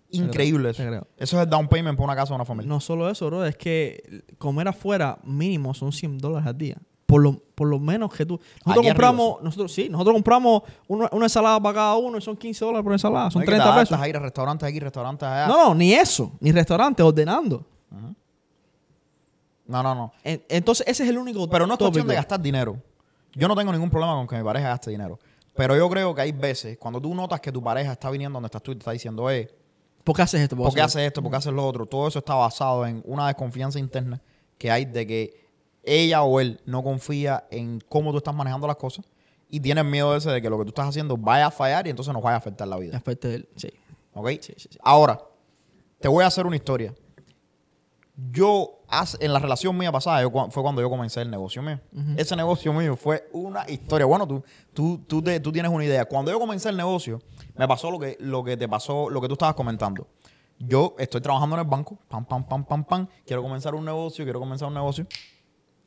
B: Increíble
A: Te
B: eso.
A: creo.
B: Eso es el down payment para una casa o una familia.
A: No solo eso, bro, es que comer afuera mínimo son 100 dólares al día. Por lo, por lo menos que tú. Nosotros
B: Allí arriba,
A: compramos, nosotros, sí, nosotros compramos una, una ensalada para cada uno y son 15 dólares por ensalada, son
B: No es que
A: 30
B: te
A: pesos.
B: a ir a restaurantes aquí, restaurantes allá.
A: No, no, ni eso, ni restaurante, ordenando.
B: No, no. no.
A: En- entonces, ese es el único.
B: Pero no es cuestión
A: tópico.
B: de gastar dinero. Yo no tengo ningún problema con que mi pareja gaste dinero. Pero yo creo que hay veces, cuando tú notas que tu pareja está viniendo donde estás tú y te está diciendo, eh,
A: ¿Por qué haces esto?
B: ¿por qué haces esto? ¿Por qué haces lo otro? Todo eso está basado en una desconfianza interna que hay de que ella o él no confía en cómo tú estás manejando las cosas y tienen miedo ese de que lo que tú estás haciendo vaya a fallar y entonces nos vaya a afectar la vida.
A: Aspecto de él, sí.
B: ¿Ok?
A: Sí, sí, sí.
B: Ahora, te voy a hacer una historia. Yo, en la relación mía pasada, yo fue cuando yo comencé el negocio mío. Ese negocio mío fue una historia. Bueno, tú, tú, tú, te- tú tienes una idea. Cuando yo comencé el negocio, me pasó lo que, lo que te pasó, lo que tú estabas comentando. Yo estoy trabajando en el banco, pam, pam, pam, pam, pam. Quiero comenzar un negocio, quiero comenzar un negocio.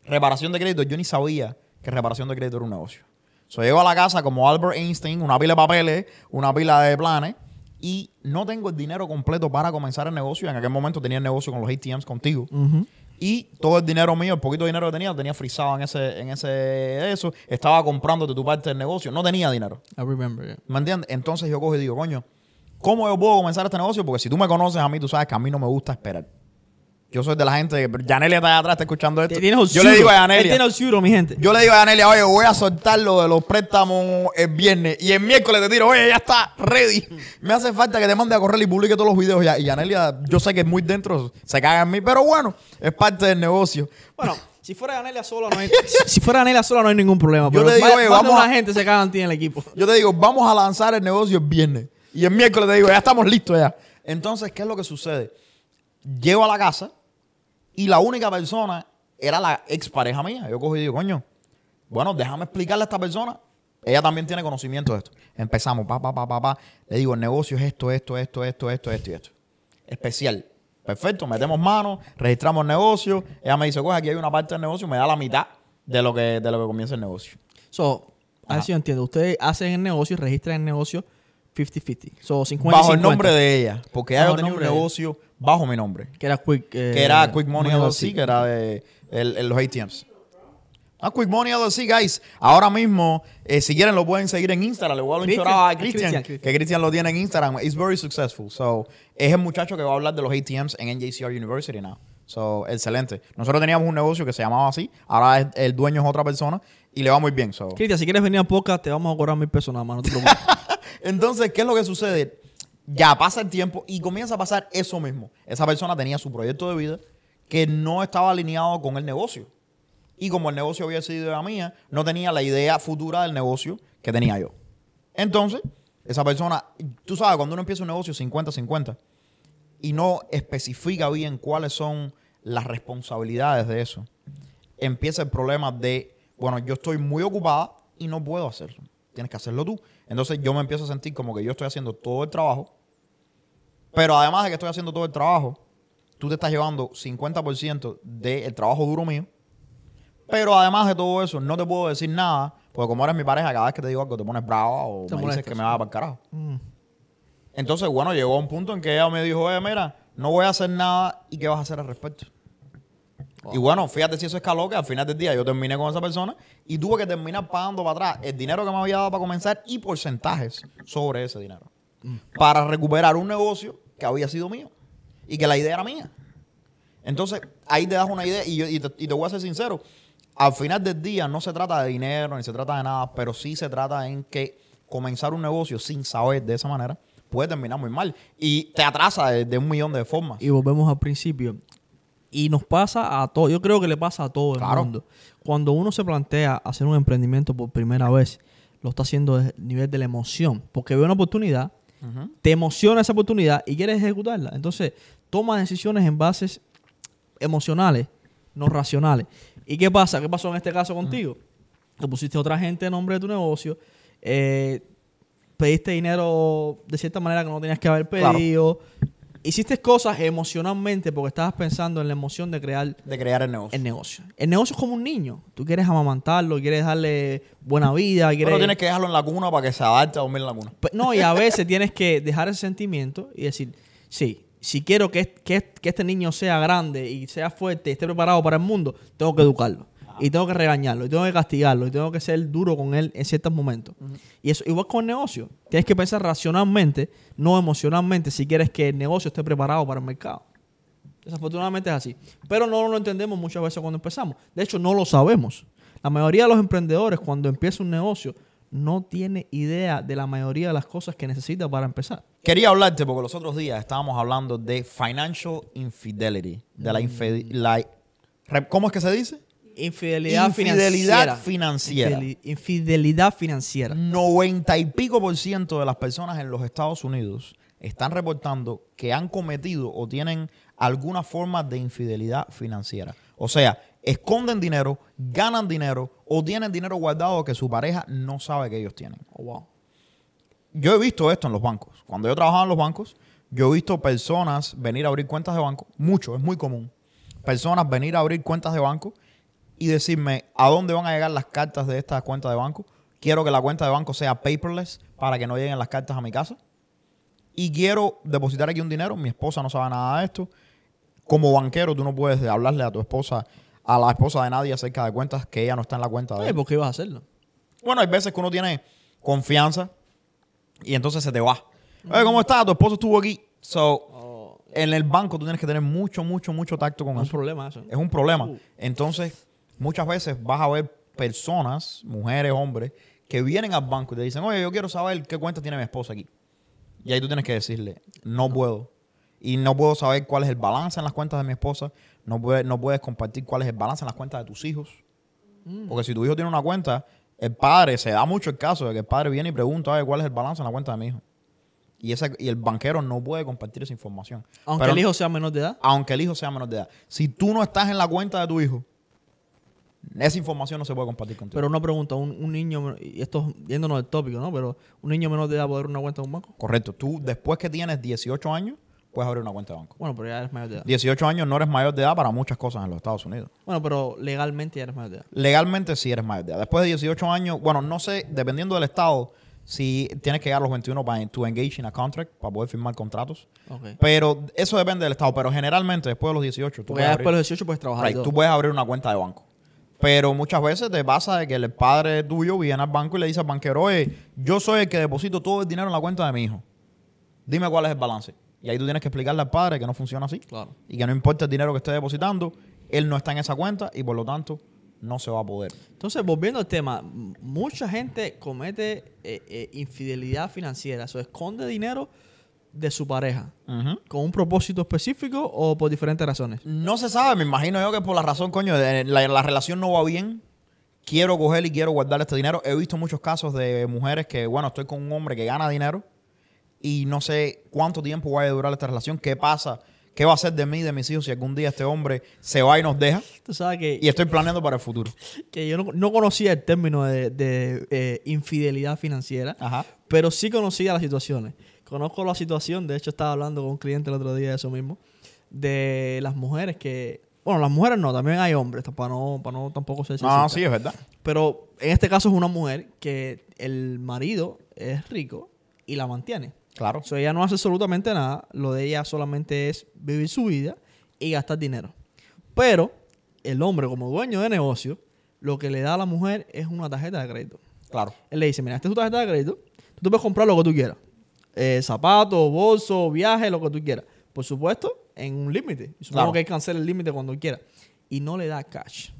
B: Reparación de crédito, yo ni sabía que reparación de crédito era un negocio. So, llego a la casa como Albert Einstein, una pila de papeles, una pila de planes, y no tengo el dinero completo para comenzar el negocio. En aquel momento tenía el negocio con los ATMs contigo.
A: Ujú.
B: Y todo el dinero mío, el poquito dinero que tenía, lo tenía frisado en ese, en ese eso. Estaba comprando de tu parte del negocio. No tenía dinero.
A: I remember, yeah.
B: ¿Me entiendes? Entonces yo cojo y digo, coño, ¿cómo yo puedo comenzar este negocio? Porque si tú me conoces a mí, tú sabes que a mí no me gusta esperar. Yo soy de la gente que... Yanelia está allá atrás, está escuchando esto. Yo le digo a
A: Él
B: Yanelia...
A: tiene el pseudo, mi gente.
B: Yo le digo a Yanelia, oye, voy a soltar lo de los préstamos el viernes. Y el miércoles te tiro, oye, ya está ready. Me hace falta que te mande a correr y publique todos los videos. ya. Y Yanelia, yo sé que muy dentro se caga en mí, pero bueno, es parte del negocio.
A: Bueno, <laughs> si fuera Anelia sola, no hay, si fuera Anelia sola no hay ningún problema.
B: Yo
A: Pero
B: te digo,
A: más-
B: oye,
A: más de
B: vamos
A: una
B: a-
A: gente se cagan en ti en el equipo. <laughs>
B: Yo te digo, vamos a lanzar el negocio el viernes. Y el miércoles te digo, ya estamos listos ya. Entonces, ¿qué es lo que sucede? Llego a la casa y la única persona era la expareja mía. Yo cojo y digo, coño, bueno, déjame explicarle a esta persona. Ella también tiene conocimiento de esto. Empezamos, pa, pa, pa, pa, pa. Le digo, el negocio es esto, esto, esto, esto, esto, esto y esto. Especial. Perfecto, metemos manos, registramos el negocio. Ella me dice, coge, aquí hay una parte del negocio, me da la mitad de lo que, de lo que comienza el negocio.
A: So, a ver
B: Ajá.
A: si yo entiendo. Ustedes hacen el negocio, registran el negocio, 50-50. So, 50
B: bajo el
A: 50,
B: nombre de ella. Porque ella tenía un negocio bajo mi nombre.
A: Que era Quick... eh,
B: que era Quick Money
A: Money
B: LLC, que era de el- el- los ATMs. Ah, Quick Money LLC, guys. Ahora mismo, eh, si quieren, lo pueden seguir en Instagram. Le voy a dar un out a Christian, que Christian lo tiene en Instagram. It's very successful. So, es el muchacho que va a hablar de los ATMs en NJCR University now. So, excelente. Nosotros teníamos un negocio que se llamaba así. Ahora es- el dueño es otra persona y le va muy bien. So.
A: Cristian, si quieres venir a podcast, te vamos a cobrar mil pesos nada más, no te preocupes. <laughs>
B: Entonces, ¿qué es lo que sucede? Ya pasa el tiempo y comienza a pasar eso mismo. Esa persona tenía su proyecto de vida que no estaba alineado con el negocio. Y como el negocio había sido idea mía, no tenía la idea futura del negocio que tenía yo. Entonces, esa persona, tú sabes, cuando uno empieza un negocio 50-50 y no especifica bien cuáles son las responsabilidades de eso, empieza el problema de, bueno, yo estoy muy ocupada y no puedo hacerlo. Tienes que hacerlo tú. Entonces yo me empiezo a sentir como que yo estoy haciendo todo el trabajo, pero además de que estoy haciendo todo el trabajo, tú te estás llevando 50% del trabajo duro mío. Pero además de todo eso, no te puedo decir nada, porque como eres mi pareja, cada vez que te digo algo te pones brava o
A: Te
B: me dices que me vas para el carajo.
A: Mm.
B: Entonces, bueno, llegó a un punto en que ella me dijo, oye, mira, no voy a hacer nada y qué vas a hacer al respecto. Y bueno, fíjate si eso escaló, que al final del día yo terminé con esa persona y tuve que terminar pagando para atrás el dinero que me había dado para comenzar y porcentajes sobre ese dinero. Para recuperar un negocio que había sido mío y que la idea era mía. Entonces, ahí te das una idea y, te, voy a ser sincero. Al final del día no se trata de dinero ni se trata de nada, pero sí se trata en que comenzar un negocio sin saber de esa manera puede terminar muy mal y te atrasa de un millón de formas.
A: Y volvemos al principio. Y nos pasa a todo, yo creo que le pasa a todo
B: Claro.
A: el mundo. Cuando uno se plantea hacer un emprendimiento por primera vez, lo está haciendo desde el nivel de la emoción, porque ve una oportunidad, te emociona esa oportunidad y quieres ejecutarla. Entonces, toma decisiones en bases emocionales, no racionales. ¿Y qué pasa? ¿Qué pasó en este caso contigo? Te pusiste a otra gente en nombre de tu negocio, eh, pediste dinero de cierta manera que no tenías que haber
B: Claro.
A: Hiciste cosas emocionalmente porque estabas pensando en la emoción de crear
B: De crear el negocio.
A: el negocio. El negocio es como un niño. Tú quieres amamantarlo, quieres darle buena vida. Quieres...
B: Pero tienes que dejarlo en la cuna para que se adapte a dormir en la cuna.
A: No, y a veces tienes que dejar ese sentimiento y decir, sí, si quiero que, que, que este niño sea grande y sea fuerte y esté preparado para el mundo, tengo que educarlo. Y tengo que regañarlo, y tengo que castigarlo, y tengo que ser duro con él en ciertos momentos. Y eso, igual con el negocio. Tienes que pensar racionalmente, no emocionalmente, si quieres que el negocio esté preparado para el mercado. Desafortunadamente es así. Pero no lo entendemos muchas veces cuando empezamos. De hecho, no lo sabemos. La mayoría de los emprendedores, cuando empieza un negocio, no tiene idea de la mayoría de las cosas que necesita para empezar.
B: Quería hablarte porque los otros días estábamos hablando de financial infidelity. De la, infe- la- re- ¿Cómo es que se dice?
A: Infidelidad,
B: Infidelidad
A: financiera.
B: financiera.
A: Infideli- Infidelidad financiera.
B: 90 y pico por ciento de las personas en los Estados Unidos están reportando que han cometido o tienen alguna forma de infidelidad financiera. O sea, esconden dinero, ganan dinero o tienen dinero guardado que su pareja no sabe que ellos tienen.
A: Oh, wow.
B: Yo he visto esto en los bancos. Cuando yo trabajaba en los bancos, yo he visto personas venir a abrir cuentas de banco, mucho, es muy común. Personas venir a abrir cuentas de banco y decirme a dónde van a llegar las cartas de esta cuenta de banco. Quiero que la cuenta de banco sea paperless para que no lleguen las cartas a mi casa. Y quiero depositar aquí un dinero. Mi esposa no sabe nada de esto. Como banquero, tú no puedes hablarle a tu esposa, a la esposa de nadie acerca de cuentas que ella no está en la cuenta de él.
A: ¿por qué ibas a hacerlo?
B: Bueno, hay veces que uno tiene confianza y entonces se te va. Oye, ¿cómo estás? Tu esposo estuvo aquí. So, en el banco tú tienes que tener mucho, mucho, mucho tacto con
A: No es un
B: eso.
A: problema eso.
B: Es un problema. Entonces, muchas veces vas a ver personas, mujeres, hombres, que vienen al banco y te dicen, oye, yo quiero saber qué cuenta tiene mi esposa aquí. Y ahí tú tienes que decirle, no puedo. Y no puedo saber cuál es el balance en las cuentas de mi esposa. No, puedes, no puedes compartir cuál es el balance en las cuentas de tus hijos. Porque si tu hijo tiene una cuenta, el padre, se da mucho el caso de que el padre viene y pregunta, "Oye, ¿cuál es el balance en la cuenta de mi hijo? Y, ese, y el banquero no puede compartir esa información.
A: Aunque
B: Pero-
A: el hijo sea menor de edad.
B: aunque el hijo sea menor de edad. Si tú no estás en la cuenta de tu hijo, esa información no se puede compartir contigo.
A: Pero una pregunta, un, un niño, y esto yéndonos del tópico, ¿no? Pero un niño menor de edad poder una cuenta de un banco.
B: Correcto. Tú, después que tienes 18 años, puedes abrir una cuenta de banco.
A: Bueno, pero ya eres mayor de edad.
B: 18 años no eres mayor de edad para muchas cosas en los Estados Unidos.
A: Bueno, pero legalmente ya eres mayor de edad.
B: Legalmente sí eres mayor de edad. Después de 18 años, bueno, no sé, dependiendo del estado, si tienes que llegar a los 21 para to engage in a contract, para poder firmar contratos.
A: Ok.
B: Pero eso depende del estado. Pero generalmente, después de los 18, tú
A: Porque
B: puedes abrir-
A: después de los 18 puedes trabajar.
B: Right, tú puedes abrir una cuenta de banco. Pero muchas veces te pasa de que el padre tuyo viene al banco y le dice al banquero, oye, yo soy el que deposito todo el dinero en la cuenta de mi hijo. Dime cuál es el balance. Y ahí tú tienes que explicarle al padre que no funciona así.
A: Claro.
B: Y que no importa el dinero que esté depositando, él no está en esa cuenta y por lo tanto no se va a poder.
A: Entonces, volviendo al tema, mucha gente comete eh, eh, infidelidad financiera, o esconde dinero de su pareja, con un propósito específico o por diferentes razones.
B: No se sabe, me imagino yo que por la razón, coño, de la, la relación no va bien. Quiero coger y quiero guardar este dinero. He visto muchos casos de mujeres que, bueno, estoy con un hombre que gana dinero y no sé cuánto tiempo va a durar esta relación. ¿Qué pasa? ¿Qué va a hacer de mí, de mis hijos, si algún día este hombre se va y nos deja?
A: Tú sabes que,
B: Y estoy planeando para el futuro.
A: que yo no, no conocía el término de, de, eh, infidelidad financiera,
B: Ajá.
A: pero sí conocía las situaciones. Conozco la situación, de hecho estaba hablando con un cliente el otro día de eso mismo, de las mujeres que... Bueno, las mujeres no, también hay hombres, para no, para no tampoco ser
B: No, sí, es verdad.
A: Pero en este caso es una mujer que el marido es rico y la mantiene.
B: Claro.
A: O sea, ella no hace absolutamente nada. Lo de ella solamente es vivir su vida y gastar dinero. Pero el hombre, como dueño de negocio, lo que le da a la mujer es una tarjeta de crédito.
B: Claro.
A: Él le dice, mira, esta es tu tarjeta de crédito. Tú te puedes comprar lo que tú quieras. Eh, zapatos, bolso, viaje, lo que tú quieras. Por supuesto, en un límite. Supongo
B: Claro.
A: que hay que cancelar el límite cuando quiera. Y no le da cash.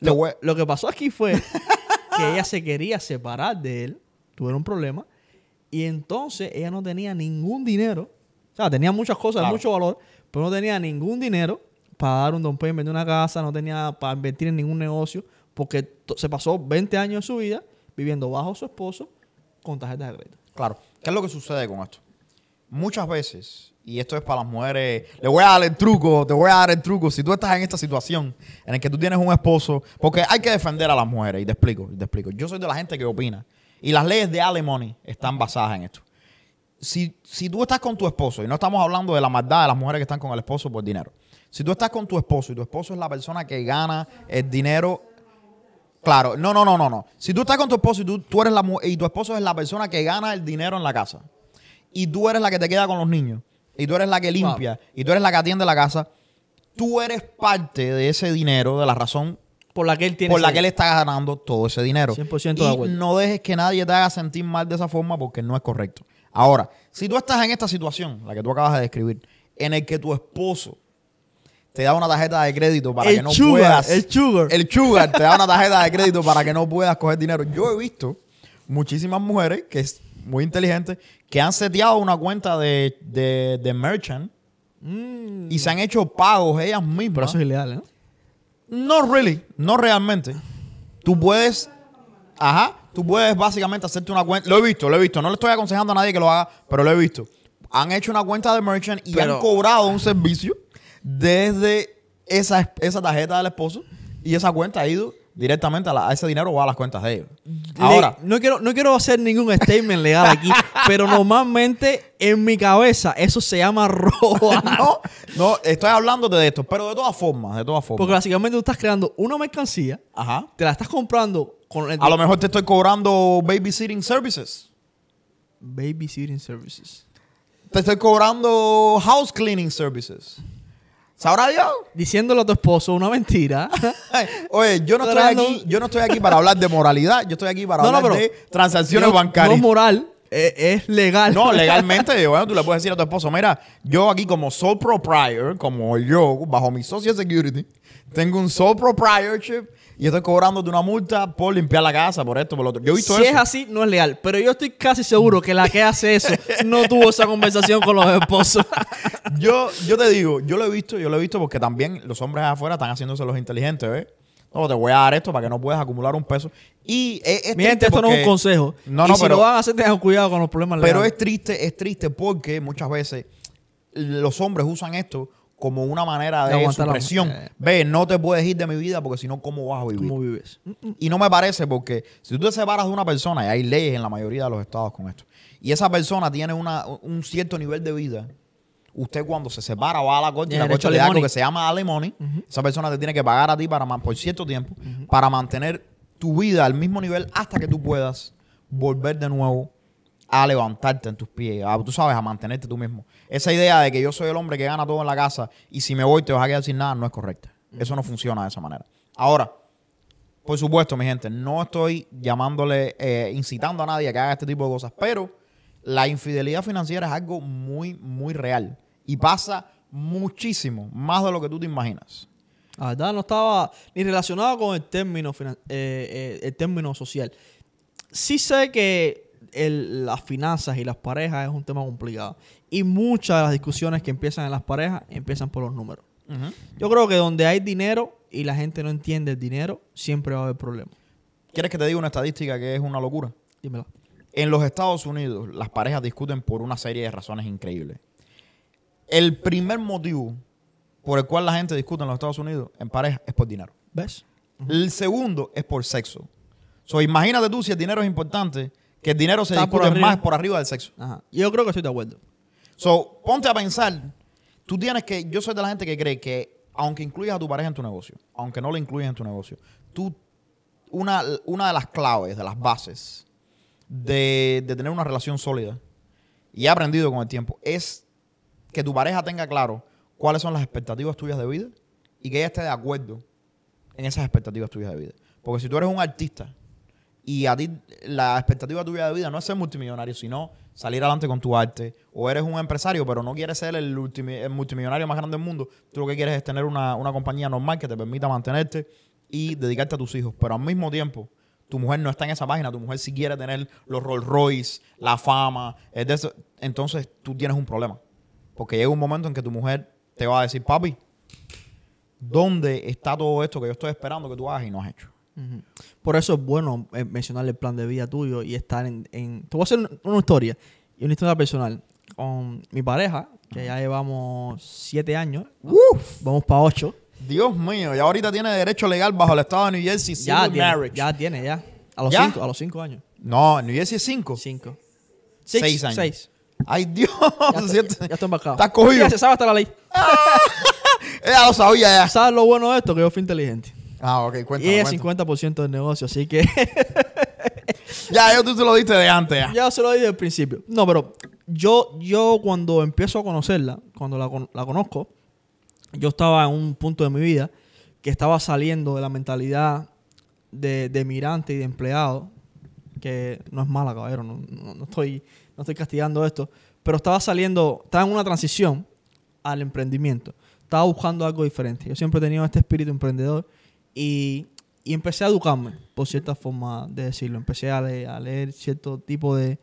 A: Lo,
B: voy-
A: lo que pasó aquí fue <laughs> que ella se quería separar de él, tuvieron un problema, y entonces ella no tenía ningún dinero. O sea, tenía muchas cosas
B: Claro.
A: de mucho valor, pero no tenía ningún dinero para dar un down payment de una casa, no tenía para invertir en ningún negocio, porque se pasó 20 años de su vida viviendo bajo su esposo con tarjetas de crédito.
B: Claro. ¿Qué es lo que sucede con esto? Muchas veces, y esto es para las mujeres, le voy a dar el truco, te voy a dar el truco. Si tú estás en esta situación en la que tú tienes un esposo, porque hay que defender a las mujeres, y te explico, te explico. Yo soy de la gente que opina, y las leyes de alimony están basadas en esto. Si, si tú estás con tu esposo, y no estamos hablando de la maldad de las mujeres que están con el esposo por dinero, si tú estás con tu esposo y tu esposo es la persona que gana el dinero Claro, no, no, no, no, no. Si tú estás con tu esposo y tú, tú eres la y tu esposo es la persona que gana el dinero en la casa y tú eres la que te queda con los niños y tú eres la que limpia y tú eres la que atiende la casa, tú eres parte de ese dinero, de la razón
A: Por la que él tiene
B: por la
A: ese-
B: que él está ganando todo ese dinero.
A: 100%
B: y
A: de acuerdo.
B: no dejes que nadie te haga sentir mal de esa forma porque no es correcto. Ahora, si tú estás en esta situación, la que tú acabas de describir, en el que tu esposo te da una tarjeta de crédito para
A: el
B: que no
A: sugar,
B: puedas
A: el sugar.
B: el sugar te da una tarjeta de crédito para que no puedas coger dinero. Yo he visto muchísimas mujeres que es muy inteligentes que han seteado una cuenta de, de, de merchant
A: Mm,
B: y se han hecho pagos ellas
A: pero
B: mismas.
A: eso es ilegal, ¿no?
B: No really, no realmente. Tú puedes, ajá, tú puedes básicamente hacerte una cuenta. Lo he visto, lo he visto. No le estoy aconsejando a nadie que lo haga, pero lo he visto. Han hecho una cuenta de merchant y
A: Pero-
B: han cobrado un servicio desde esa, esa tarjeta del esposo y esa cuenta ha ido directamente a, la- a ese dinero va a las cuentas de ellos. Ahora,
A: Le- no quiero, no quiero hacer ningún statement legal aquí, <laughs> pero normalmente en mi cabeza eso se llama robo. <laughs>
B: no, no, estoy hablando de esto, pero de todas formas, de todas formas.
A: Porque básicamente tú estás creando una mercancía,
B: Ajá.
A: te la estás comprando con el
B: A lo mejor te estoy cobrando babysitting services.
A: babysitting services.
B: Te estoy cobrando house cleaning services. ¿Sabrá Dios?
A: Diciéndole a tu esposo una mentira.
B: Oye, yo no, estoy aquí, yo no estoy aquí para hablar de moralidad, yo estoy aquí para
A: No, no,
B: hablar
A: pero-
B: de transacciones bancarias.
A: No moral, eh, es legal.
B: No, <laughs> legalmente, bueno, tú le puedes decir a tu esposo, mira, yo aquí como sole proprietor, como yo, bajo mi social security, tengo un sole proprietorship y estoy cobrándote una multa por limpiar la casa, por esto, por lo otro. Yo he visto
A: Si
B: eso.
A: es así, no es legal. Pero yo estoy casi seguro que la que hace eso <laughs> no tuvo esa conversación con los esposos. <laughs>
B: Yo, yo te digo, yo lo he visto, yo lo he visto porque también los hombres afuera están haciéndose los inteligentes, ¿ves? No, te voy a dar esto para que no puedas acumular un peso. Y es, es
A: Mi gente, esto no es un consejo.
B: No,
A: y
B: no,
A: si
B: pero,
A: lo van a hacer, tengan cuidado con los problemas legales.
B: pero es triste, es triste porque muchas veces los hombres usan esto como una manera
A: De la-
B: supresión.
A: eh.
B: Ve, no te puedes ir de mi vida porque si no, ¿cómo vas a vivir?
A: ¿Cómo vives?
B: Y no me parece porque si tú te separas de una persona, y hay leyes en la mayoría de los estados con esto, y esa persona tiene una, un cierto nivel de vida, usted cuando se separa va a la corte y
A: Tiene
B: la corte le da algo que se llama alimony. Esa persona te tiene que pagar a ti para por cierto tiempo para mantener tu vida al mismo nivel hasta que tú puedas volver de nuevo a levantarte en tus pies, tú sabes, a mantenerte tú mismo. Esa idea de que yo soy el hombre que gana todo en la casa y si me voy te vas a quedar sin nada no es correcta. Eso no funciona de esa manera. Ahora, por supuesto, mi gente, no estoy llamándole, eh, incitando a nadie a que haga este tipo de cosas, pero la infidelidad financiera es algo muy, muy real y pasa muchísimo, más de lo que tú te imaginas.
A: La verdad no estaba ni relacionado con el término, eh, eh, el término social. Sí sé que el- las finanzas y las parejas es un tema complicado. Y muchas de las discusiones que empiezan en las parejas empiezan por los números. Yo creo que donde hay dinero y la gente no entiende el dinero, siempre va a haber problemas.
B: ¿Quieres que te diga una estadística que es una locura?
A: Dímela.
B: En los Estados Unidos, las parejas discuten por una serie de razones increíbles. El primer motivo por el cual la gente discute en los Estados Unidos en pareja es por dinero.
A: ¿Ves?
B: El segundo es por sexo. So, imagínate tú si el dinero es importante, que el dinero se
A: Está por
B: discute
A: arriba.
B: más por arriba del sexo.
A: Ajá. Yo creo que estoy de acuerdo.
B: So, ponte a pensar, tú tienes que, yo soy de la gente que cree que aunque incluyas a tu pareja en tu negocio, aunque no lo incluyas en tu negocio, tú, una, una de las claves, de las bases de, de tener una relación sólida, y he aprendido con el tiempo, es que tu pareja tenga claro cuáles son las expectativas tuyas de vida y que ella esté de acuerdo en esas expectativas tuyas de vida. Porque si tú eres un artista y a ti la expectativa tuya de vida no es ser multimillonario, sino salir adelante con tu arte, o eres un empresario, pero no quieres ser el, ultimi- el multimillonario más grande del mundo, tú lo que quieres es tener una, una compañía normal que te permita mantenerte y dedicarte a tus hijos, pero al mismo tiempo tu mujer no está en esa página, tu mujer si quiere tener los Rolls Royce, la fama, es de entonces tú tienes un problema. Porque llega un momento en que tu mujer te va a decir, papi, ¿dónde está todo esto que yo estoy esperando que tú hagas y no has hecho?
A: Por eso es bueno eh, mencionar el plan de vida tuyo y estar en, en- Te voy a hacer un- una historia y una historia personal. Con mi pareja, que ya llevamos siete años, vamos para ocho.
B: Dios mío, ya ahorita tiene derecho legal bajo el estado de New Jersey
A: Ya tiene,
B: marriage.
A: ya tiene, ya. A los,
B: ¿Ya?
A: Cinco, a los cinco años.
B: No, en New Jersey es 5.
A: Cinco.
B: Seis años.
A: Seis.
B: Ay, Dios.
A: Ya, estoy, <laughs> ya estoy embarcado.
B: Estás cogido.
A: Ya se sabe hasta la ley. <laughs>
B: Ella lo sabía ya.
A: ¿Sabes lo bueno de esto? Que yo fui inteligente.
B: Ah, ok,
A: y
B: cuéntame.
A: ella es
B: cuéntame.
A: 50% del negocio, así que <laughs>
B: Ya, yo tú te lo diste de antes ya.
A: ya se lo di desde el principio. No, pero yo, yo cuando empiezo a conocerla, cuando la, la conozco, yo estaba en un punto de mi vida que estaba saliendo de la mentalidad de, de mirante y de empleado, que no es mala, caballero, no, no- no estoy, no estoy castigando esto, pero estaba saliendo, estaba en una transición al emprendimiento. Estaba buscando algo diferente. Yo siempre he tenido este espíritu emprendedor y, y empecé a educarme, por cierta forma de decirlo. Empecé a, le- a leer cierto tipo de,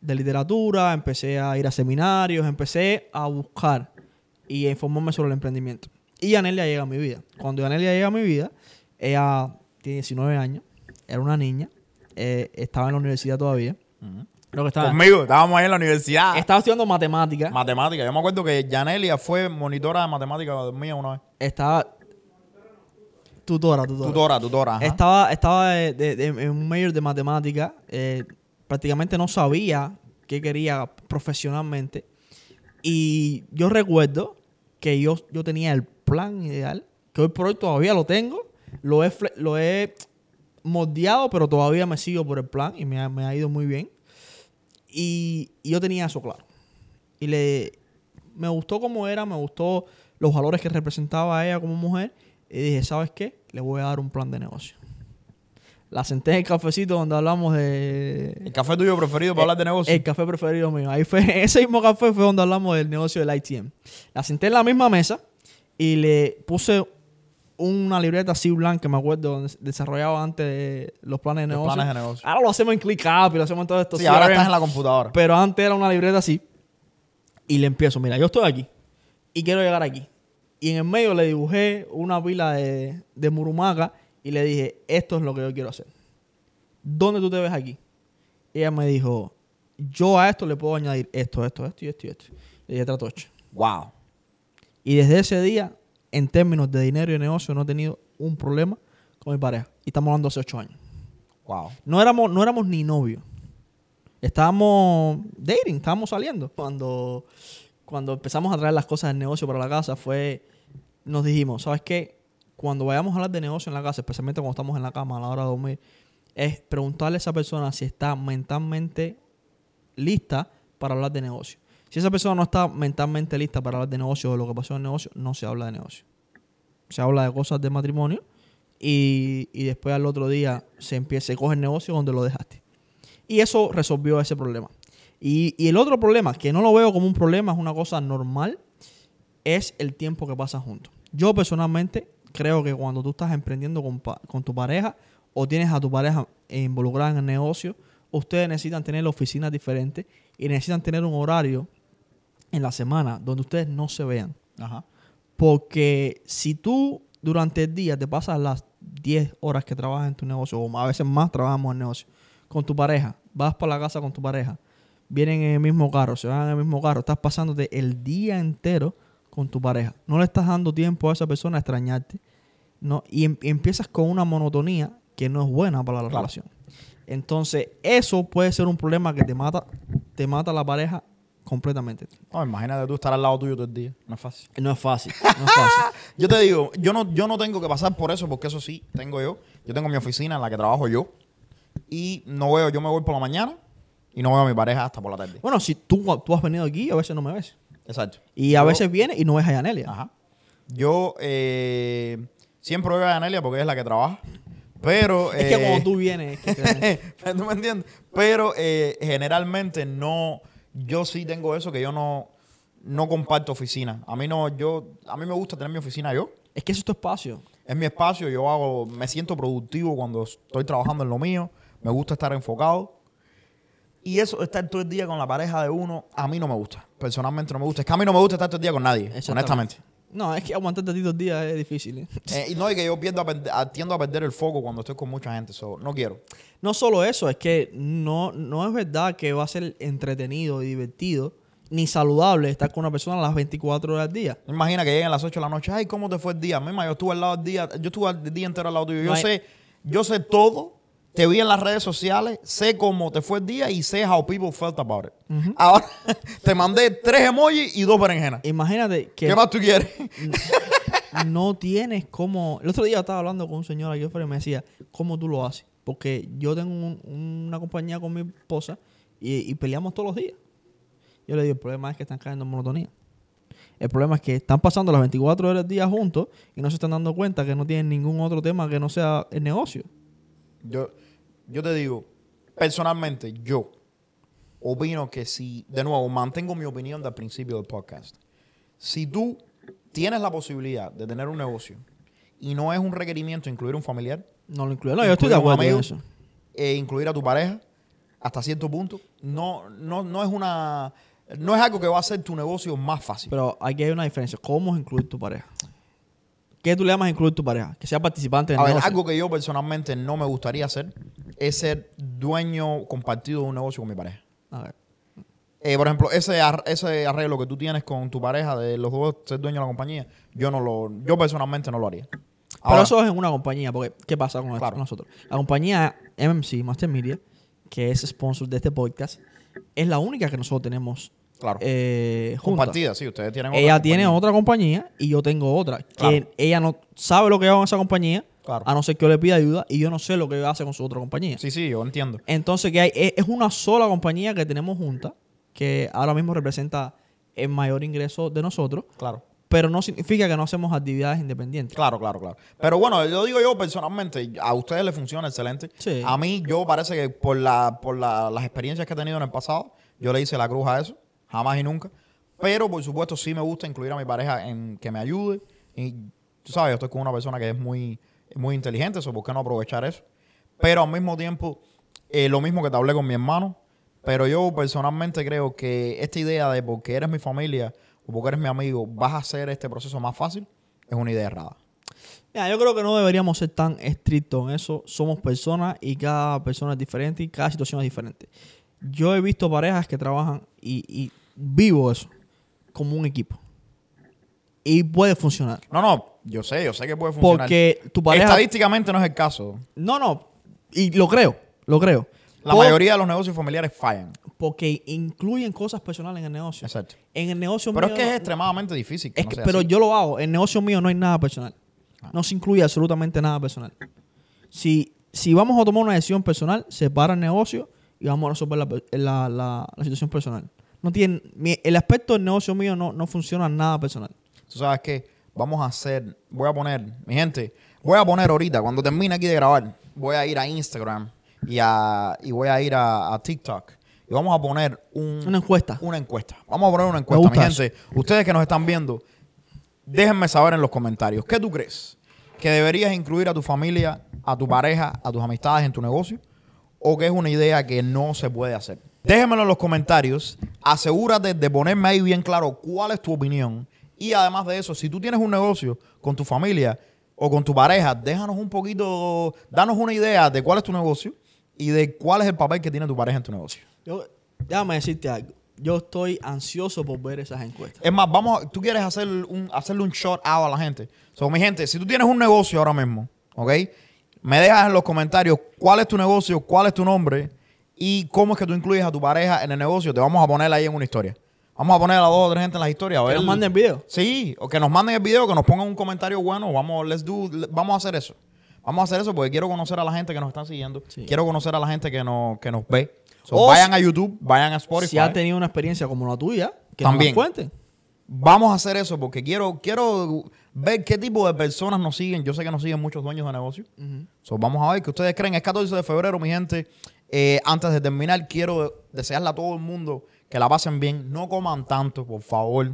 A: de literatura, empecé a ir a seminarios, empecé a buscar y a informarme sobre el emprendimiento. Y Anelia llega a mi vida. Cuando Anelia llega a mi vida, ella tiene 19 años, era una niña, eh, estaba en la universidad todavía. Creo que estaba,
B: Conmigo, estábamos ahí en la universidad.
A: estaba estudiando matemática.
B: Matemática. Yo me acuerdo que Janelia fue monitora de matemática mía una vez.
A: estaba tutora, tutora.
B: Tutora, tutora. ajá.
A: Estaba, estaba de- de- de- en un mayor de matemática. eh, prácticamente no sabía qué quería profesionalmente. Y yo recuerdo que yo, yo tenía el plan ideal, que hoy por hoy todavía lo tengo. Lo he, lo he moldeado, pero todavía me sigo por el plan y me ha, me ha ido muy bien. Y, y yo tenía eso claro. Y le, me gustó cómo era, me gustó los valores que representaba a ella como mujer. Y dije, ¿sabes qué? Le voy a dar un plan de negocio. La senté en el cafecito donde hablamos de...
B: El café tuyo preferido para hablar de negocio.
A: El café preferido mío. Ahí fue, en <laughs> ese mismo café fue donde hablamos del negocio del ITM. La senté en la misma mesa y le puse una libreta así blanca, me acuerdo, donde desarrollaba antes de los planes de
B: Los
A: negocio.
B: planes de negocio.
A: Ahora lo hacemos en ClickUp y lo hacemos en todo esto.
B: sí, ahora estás en la computadora.
A: Pero antes era una libreta así. Y le empiezo, mira, yo estoy aquí. Y quiero llegar aquí. Y en el medio le dibujé una pila de, de murumaca y le dije, esto es lo que yo quiero hacer. ¿Dónde tú te ves aquí? Ella me dijo, yo a esto le puedo añadir esto, esto, esto y esto y esto. Le dije, trato.
B: Wow.
A: Y desde ese día, en términos de dinero y negocio, no he tenido un problema con mi pareja. Y estamos hablando hace ocho años.
B: Wow.
A: No éramos, no éramos ni novios. Estábamos dating, estábamos saliendo. Cuando, cuando empezamos a traer las cosas del negocio para la casa, fue. Nos dijimos, ¿sabes qué? Cuando vayamos a hablar de negocio en la casa, especialmente cuando estamos en la cama a la hora de dormir, es preguntarle a esa persona si está mentalmente lista para hablar de negocio. Si esa persona no está mentalmente lista para hablar de negocio o de lo que pasó en el negocio, no se habla de negocio. Se habla de cosas de matrimonio y, y después al otro día se empieza, se coge el negocio donde lo dejaste. Y eso resolvió ese problema. Y, y el otro problema, que no lo veo como un problema, es una cosa normal, es el tiempo que pasas juntos. Yo personalmente creo que cuando tú estás emprendiendo con, con tu pareja o tienes a tu pareja involucrada en el negocio, ustedes necesitan tener oficinas diferentes y necesitan tener un horario en la semana donde ustedes no se vean.
B: Ajá.
A: Porque si tú durante el día te pasas las 10 horas que trabajas en tu negocio, o a veces más trabajamos en el negocio, con tu pareja, vas para la casa con tu pareja, vienen en el mismo carro, se van en el mismo carro, estás pasándote el día entero con tu pareja. No le estás dando tiempo a esa persona a extrañarte. ¿no? Y, em- empiezas con una monotonía que no es buena para la
B: Claro.
A: relación. Entonces, eso puede ser un problema que te mata, te mata a la pareja completamente.
B: No, imagínate tú estar al lado tuyo todo el día. No es fácil.
A: No es fácil, <laughs> no es fácil.
B: Yo te digo, yo no, yo no tengo que pasar por eso, porque eso sí, tengo yo. Yo tengo mi oficina en la que trabajo yo. Y no veo, yo me voy por la mañana y no veo a mi pareja hasta por la tarde.
A: Bueno, si tú, tú has venido aquí, a veces no me ves.
B: Exacto.
A: Y a
B: Yo-
A: veces viene y no ves a Yanelia.
B: Ajá. Yo eh, siempre veo a Anelia porque es la que trabaja. Pero.
A: Es que
B: eh,
A: cuando tú vienes... es que <laughs>
B: ¿Tú me entiendes? Pero eh, generalmente no. Yo sí tengo eso que yo no, no comparto oficina. A mí no, yo, a mí me gusta tener mi oficina yo.
A: es que eso es tu espacio.
B: Es mi espacio, yo hago, me siento productivo cuando estoy trabajando en lo mío, me gusta estar enfocado. Y eso, estar todo el día con la pareja de uno, a mí no me gusta. Personalmente no me gusta. Es que a mí no me gusta estar todo el día con nadie, honestamente.
A: No, es que aguantarte a ti dos días es difícil. ¿eh?
B: Eh, y no, y que yo pierdo a perder- a- tiendo a perder el foco cuando estoy con mucha gente. so, no quiero.
A: No solo eso, es que no, no es verdad que va a ser entretenido y divertido ni saludable estar con una persona las 24 horas al día.
B: Imagina que lleguen a las 8 de la noche. Ay, ¿cómo te fue el día? Misma, yo estuve al lado del día. Yo estuve el día entero al lado tuyo. Yo
A: No
B: sé, yo sé todo. Te vi en las redes sociales. Sé cómo te fue el día y sé how people felt about it. Ahora <laughs> te mandé tres emojis y dos berenjenas.
A: Imagínate que
B: ¿Qué más tú quieres? <laughs>
A: no tienes cómo... El otro día estaba hablando con un señor aquí afuera y me decía, ¿cómo tú lo haces? Porque yo tengo un- una compañía con mi esposa y, y peleamos todos los días. Yo le digo, el problema es que están cayendo en monotonía. El problema es que están pasando las 24 horas del día juntos y no se están dando cuenta que no tienen ningún otro tema que no sea el negocio.
B: Yo, yo te digo, personalmente, yo opino que si, de nuevo, mantengo mi opinión del principio del podcast. Si tú tienes la posibilidad de tener un negocio y no es un requerimiento incluir un familiar,
A: No lo incluyo. No, yo estoy de acuerdo en eso.
B: e incluir a tu pareja hasta cierto punto, no, no, no es una no es algo que va a hacer tu negocio más fácil.
A: Pero aquí hay una diferencia. ¿Cómo es incluir tu pareja? ¿Qué tú le llamas incluir tu pareja? Que sea participante del
B: a ver,
A: negocio.
B: algo que yo personalmente no me gustaría hacer es ser dueño compartido de un negocio con mi pareja.
A: A ver.
B: Eh, por ejemplo, ese, ar- ese arreglo que tú tienes con tu pareja de los dos ser dueños de la compañía, yo no lo, yo personalmente no lo haría.
A: Pero eso es en una compañía, porque ¿qué pasa con
B: Claro.
A: nosotros? La compañía MMC, Master Media, que es sponsor de este podcast, es la única que nosotros tenemos
B: claro,
A: eh,
B: compartida, sí, ustedes tienen otra
A: Ella tiene otra compañía y yo tengo otra. Que ella no sabe lo que hago en esa compañía,
B: Claro.
A: a no ser que yo le pida ayuda, y yo no sé lo que hace con su otra compañía.
B: Sí, sí, yo entiendo.
A: Entonces, que hay? Es es una sola compañía que tenemos junta, que ahora mismo representa el mayor ingreso de nosotros,
B: Claro.
A: pero no significa que no hacemos actividades independientes.
B: Claro, claro, claro. Pero bueno, yo digo yo personalmente, a ustedes les funciona excelente.
A: Sí.
B: A mí, yo parece que por, la, por la- las experiencias que he tenido en el pasado, yo le hice la cruz a eso, jamás y nunca. Pero por supuesto, sí me gusta incluir a mi pareja en que me ayude. Y tú sabes, yo estoy con una persona que es muy, muy inteligente, eso, ¿por qué no aprovechar eso? Pero al mismo tiempo, eh, lo mismo que te hablé con mi hermano, pero yo personalmente creo que esta idea de porque eres mi familia o porque eres mi amigo, vas a hacer este proceso más fácil, es una idea errada.
A: Mira, yo creo que no deberíamos ser tan estrictos en eso. Somos personas y cada persona es diferente y cada situación es diferente. Yo he visto parejas que trabajan y, y vivo eso como un equipo. Y puede funcionar.
B: No, no, yo sé, yo sé que puede funcionar.
A: Porque tu pareja...
B: Estadísticamente no es el caso.
A: No, no. Y lo creo, lo creo.
B: La
A: Por-
B: mayoría de los negocios familiares fallan.
A: Porque incluyen cosas personales en el negocio.
B: Exacto.
A: En el negocio
B: Pero es
A: mío
B: que es
A: no-
B: extremadamente difícil. que
A: es
B: no
A: que- pero
B: así.
A: yo lo hago. En el negocio mío no hay nada personal. No se incluye absolutamente nada personal. Si, si vamos a tomar una decisión personal, separa el negocio y vamos a resolver la, la- la- la situación personal. No tiene, el aspecto del negocio mío no, no funciona nada personal.
B: Tú sabes que vamos a hacer, voy a poner, mi gente, voy a poner ahorita, cuando termine aquí de grabar, voy a ir a Instagram y, a, y voy a ir a, a TikTok y vamos a poner un,
A: Una encuesta.
B: una encuesta. Vamos a poner una encuesta, mi gente. Ustedes que nos están viendo, déjenme saber en los comentarios, ¿qué tú crees? ¿Que deberías incluir a tu familia, a tu pareja, a tus amistades en tu negocio? ¿O que es una idea que no se puede hacer? Déjenmelo en los comentarios. Asegúrate de ponerme ahí bien claro cuál es tu opinión. Y además de eso, si tú tienes un negocio con tu familia o con tu pareja, déjanos un poquito, danos una idea de cuál es tu negocio y de cuál es el papel que tiene tu pareja en tu negocio.
A: Yo, déjame decirte algo. Yo estoy ansioso por ver esas encuestas.
B: Es más, vamos, a- tú quieres hacer un, hacerle un short out a la gente. So, mi gente, si tú tienes un negocio ahora mismo, ¿ok? Me dejas en los comentarios cuál es tu negocio, cuál es tu nombre y cómo es que tú incluyes a tu pareja en el negocio. Te vamos a poner ahí en una historia. Vamos a poner a dos o tres gente en las historias. A
A: Que
B: ver.
A: nos manden video.
B: Sí, o que nos manden el video, que nos pongan un comentario bueno. Vamos, let's do, vamos a hacer eso. Vamos a hacer eso porque quiero conocer a la gente que nos está siguiendo.
A: Sí.
B: Quiero conocer a la gente que nos, que nos ve. So,
A: O
B: vayan
A: si-
B: a YouTube, vayan a Spotify.
A: Si han tenido una experiencia como la tuya, que
B: También.
A: nos cuenten.
B: Vamos a hacer eso porque quiero, quiero ver qué tipo de personas nos siguen. Yo sé que nos siguen muchos dueños de negocio. So, vamos a ver qué ustedes creen. Es 14 de febrero, mi gente. Eh, antes de terminar, quiero desearle a todo el mundo que la pasen bien. No coman tanto, por favor.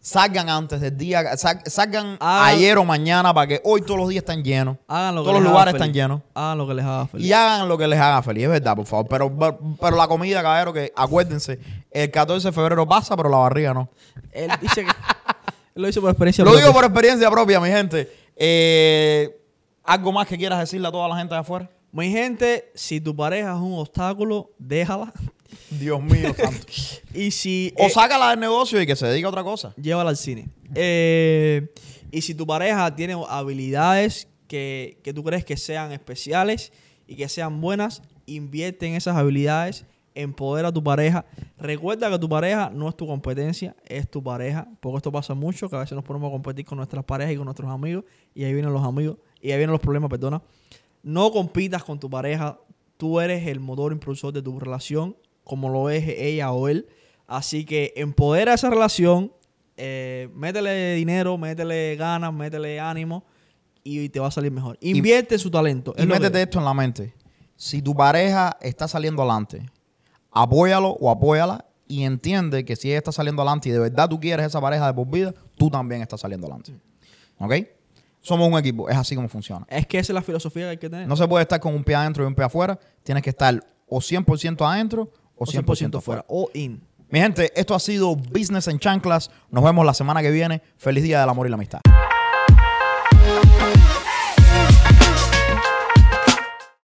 B: Salgan antes del día. sal- salgan
A: Hagan-
B: ayer o mañana para que hoy todos los días están llenos.
A: Hagan lo que
B: todos los
A: les haga
B: lugares
A: feliz.
B: están llenos.
A: Hagan lo que les haga feliz.
B: Y hagan lo que les haga feliz, es verdad, por favor. Pero, pero, pero la comida, caballero, que acuérdense, el 14 de febrero pasa, pero la barriga no.
A: Él dice que. él lo hizo por experiencia
B: Lo digo por experiencia propia, mi gente. Eh, ¿Algo más que quieras decirle a toda la gente de afuera?
A: Mi gente, si tu pareja es un obstáculo, déjala.
B: Dios mío, <laughs> santo.
A: Y si.
B: O
A: eh,
B: sácala del negocio y que se dedique a otra cosa.
A: llévala al cine. Eh, y si tu pareja tiene habilidades que, que tú crees que sean especiales y que sean buenas, invierte en esas habilidades, empodera a tu pareja. Recuerda que tu pareja no es tu competencia, es tu pareja, porque esto pasa mucho, que a veces nos ponemos a competir con nuestras parejas y con nuestros amigos, y ahí vienen los amigos, y ahí vienen los problemas, perdona. No compitas con tu pareja, tú eres el motor impulsor de tu relación, como lo es ella o él. Así que empodera esa relación, eh, métele dinero, métele ganas, métele ánimo y te va a salir mejor. Invierte su talento.
B: Y métete esto en la mente. Si tu pareja está saliendo adelante, apóyalo o apóyala y entiende que si ella está saliendo adelante y de verdad tú quieres esa pareja de por vida, tú también estás saliendo adelante. ¿Ok? Somos un equipo, es así como funciona.
A: Es que esa es la filosofía que hay que tener.
B: No se puede estar con un pie adentro y un pie afuera. Tienes que estar o 100% adentro o
A: o
B: 100%,
A: 100%
B: afuera.
A: fuera. All in.
B: Mi gente, esto ha sido Business en Chanclas. Nos vemos la semana que viene. Feliz Día del Amor y la Amistad.